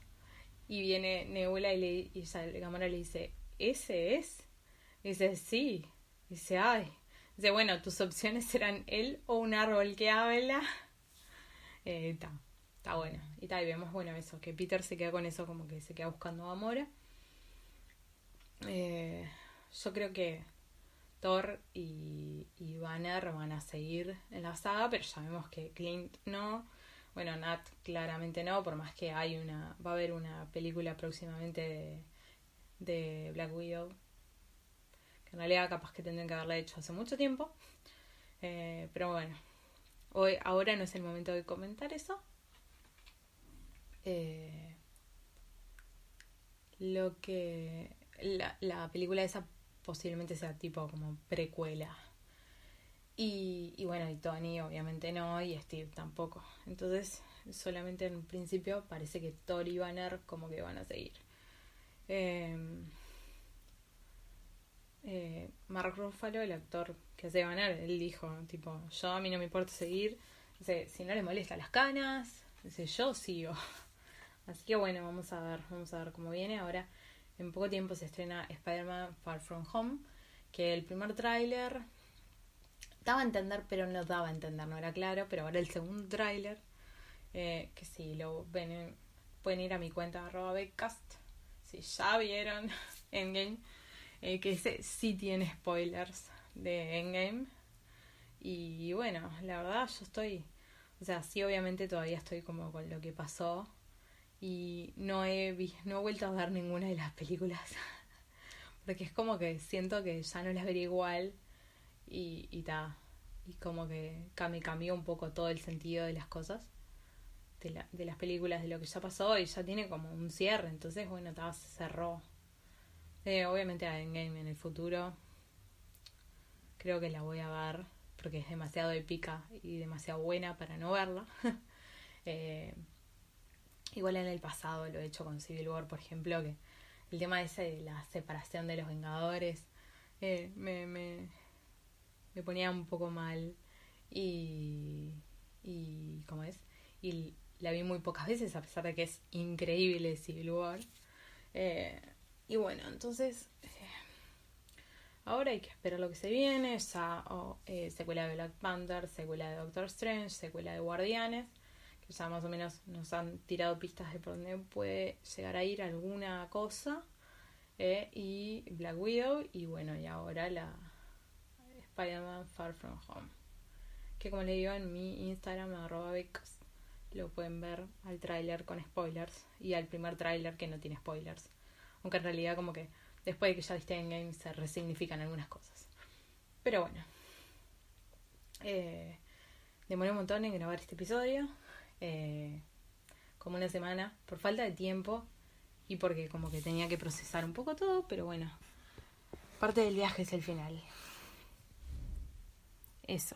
Y viene Nebula y, le, y Gamora le dice, ¿ese es? dice, sí. dice, ay. Dice, bueno, tus opciones serán él o un árbol que habla. Está, eh, está bueno. Y tal, y vemos, eso, que Peter se queda con eso, como que se queda buscando a Gamora. Eh, yo creo que Thor y, y Banner van a seguir en la saga, pero ya vemos que Clint no. Bueno, Nat claramente no, por más que hay una, va a haber una película próximamente de, Black Widow, que en realidad capaz que tendrían que haberla hecho hace mucho tiempo, eh, pero bueno, hoy, ahora no es el momento de comentar eso. Eh, lo que la, la película esa posiblemente sea tipo como precuela y, y bueno, y Tony obviamente no, y Steve tampoco. Entonces, solamente en principio parece que Thor y Banner como que van a seguir. Em, eh, Mark Ruffalo, el actor que hace ganar, él dijo, tipo, yo a mí no me importa seguir, dice, si no le molesta las canas, dice, yo sigo. Así que bueno, vamos a ver, vamos a ver cómo viene. Ahora, en poco tiempo se estrena Spider-Man Far From Home, que el primer tráiler daba a entender, pero no daba a entender, no era claro, pero ahora el segundo tráiler, eh, que si lo ven, pueden ir a mi cuenta arroba becast, si ya vieron Endgame, eh, que ese sí tiene spoilers de Endgame. Y bueno, la verdad yo estoy, o sea, sí obviamente todavía estoy como con lo que pasó y no he, no he vuelto a ver ninguna de las películas. Porque es como que siento que ya no las vería igual y, y ta. Y como que me cambió un poco todo el sentido de las cosas, de, la, de las películas, de lo que ya pasó y ya tiene como un cierre. Entonces, bueno, ta, se cerró. Eh, obviamente a Endgame en el futuro creo que la voy a ver porque es demasiado épica y demasiado buena para no verla. eh, igual en el pasado lo he hecho con Civil War, por ejemplo, que el tema ese de la separación de los Vengadores eh, me, me, me ponía un poco mal y, y ¿cómo es? Y la vi muy pocas veces a pesar de que es increíble Civil War. Eh, y bueno, entonces eh, ahora hay que esperar lo que se viene, ya oh, eh, secuela de Black Panther, secuela de Doctor Strange, secuela de Guardianes, que ya más o menos nos han tirado pistas de por dónde puede llegar a ir alguna cosa. Eh, y Black Widow y bueno, y ahora la Spider-Man Far From Home. Que como le digo en mi Instagram, arroba becas, lo pueden ver al tráiler con spoilers y al primer tráiler que no tiene spoilers. Aunque en realidad como que después de que ya viste en game se resignifican algunas cosas. Pero bueno. Eh, demoré un montón en grabar este episodio. Eh, como una semana. Por falta de tiempo. Y porque como que tenía que procesar un poco todo. Pero bueno. Parte del viaje es el final. Eso.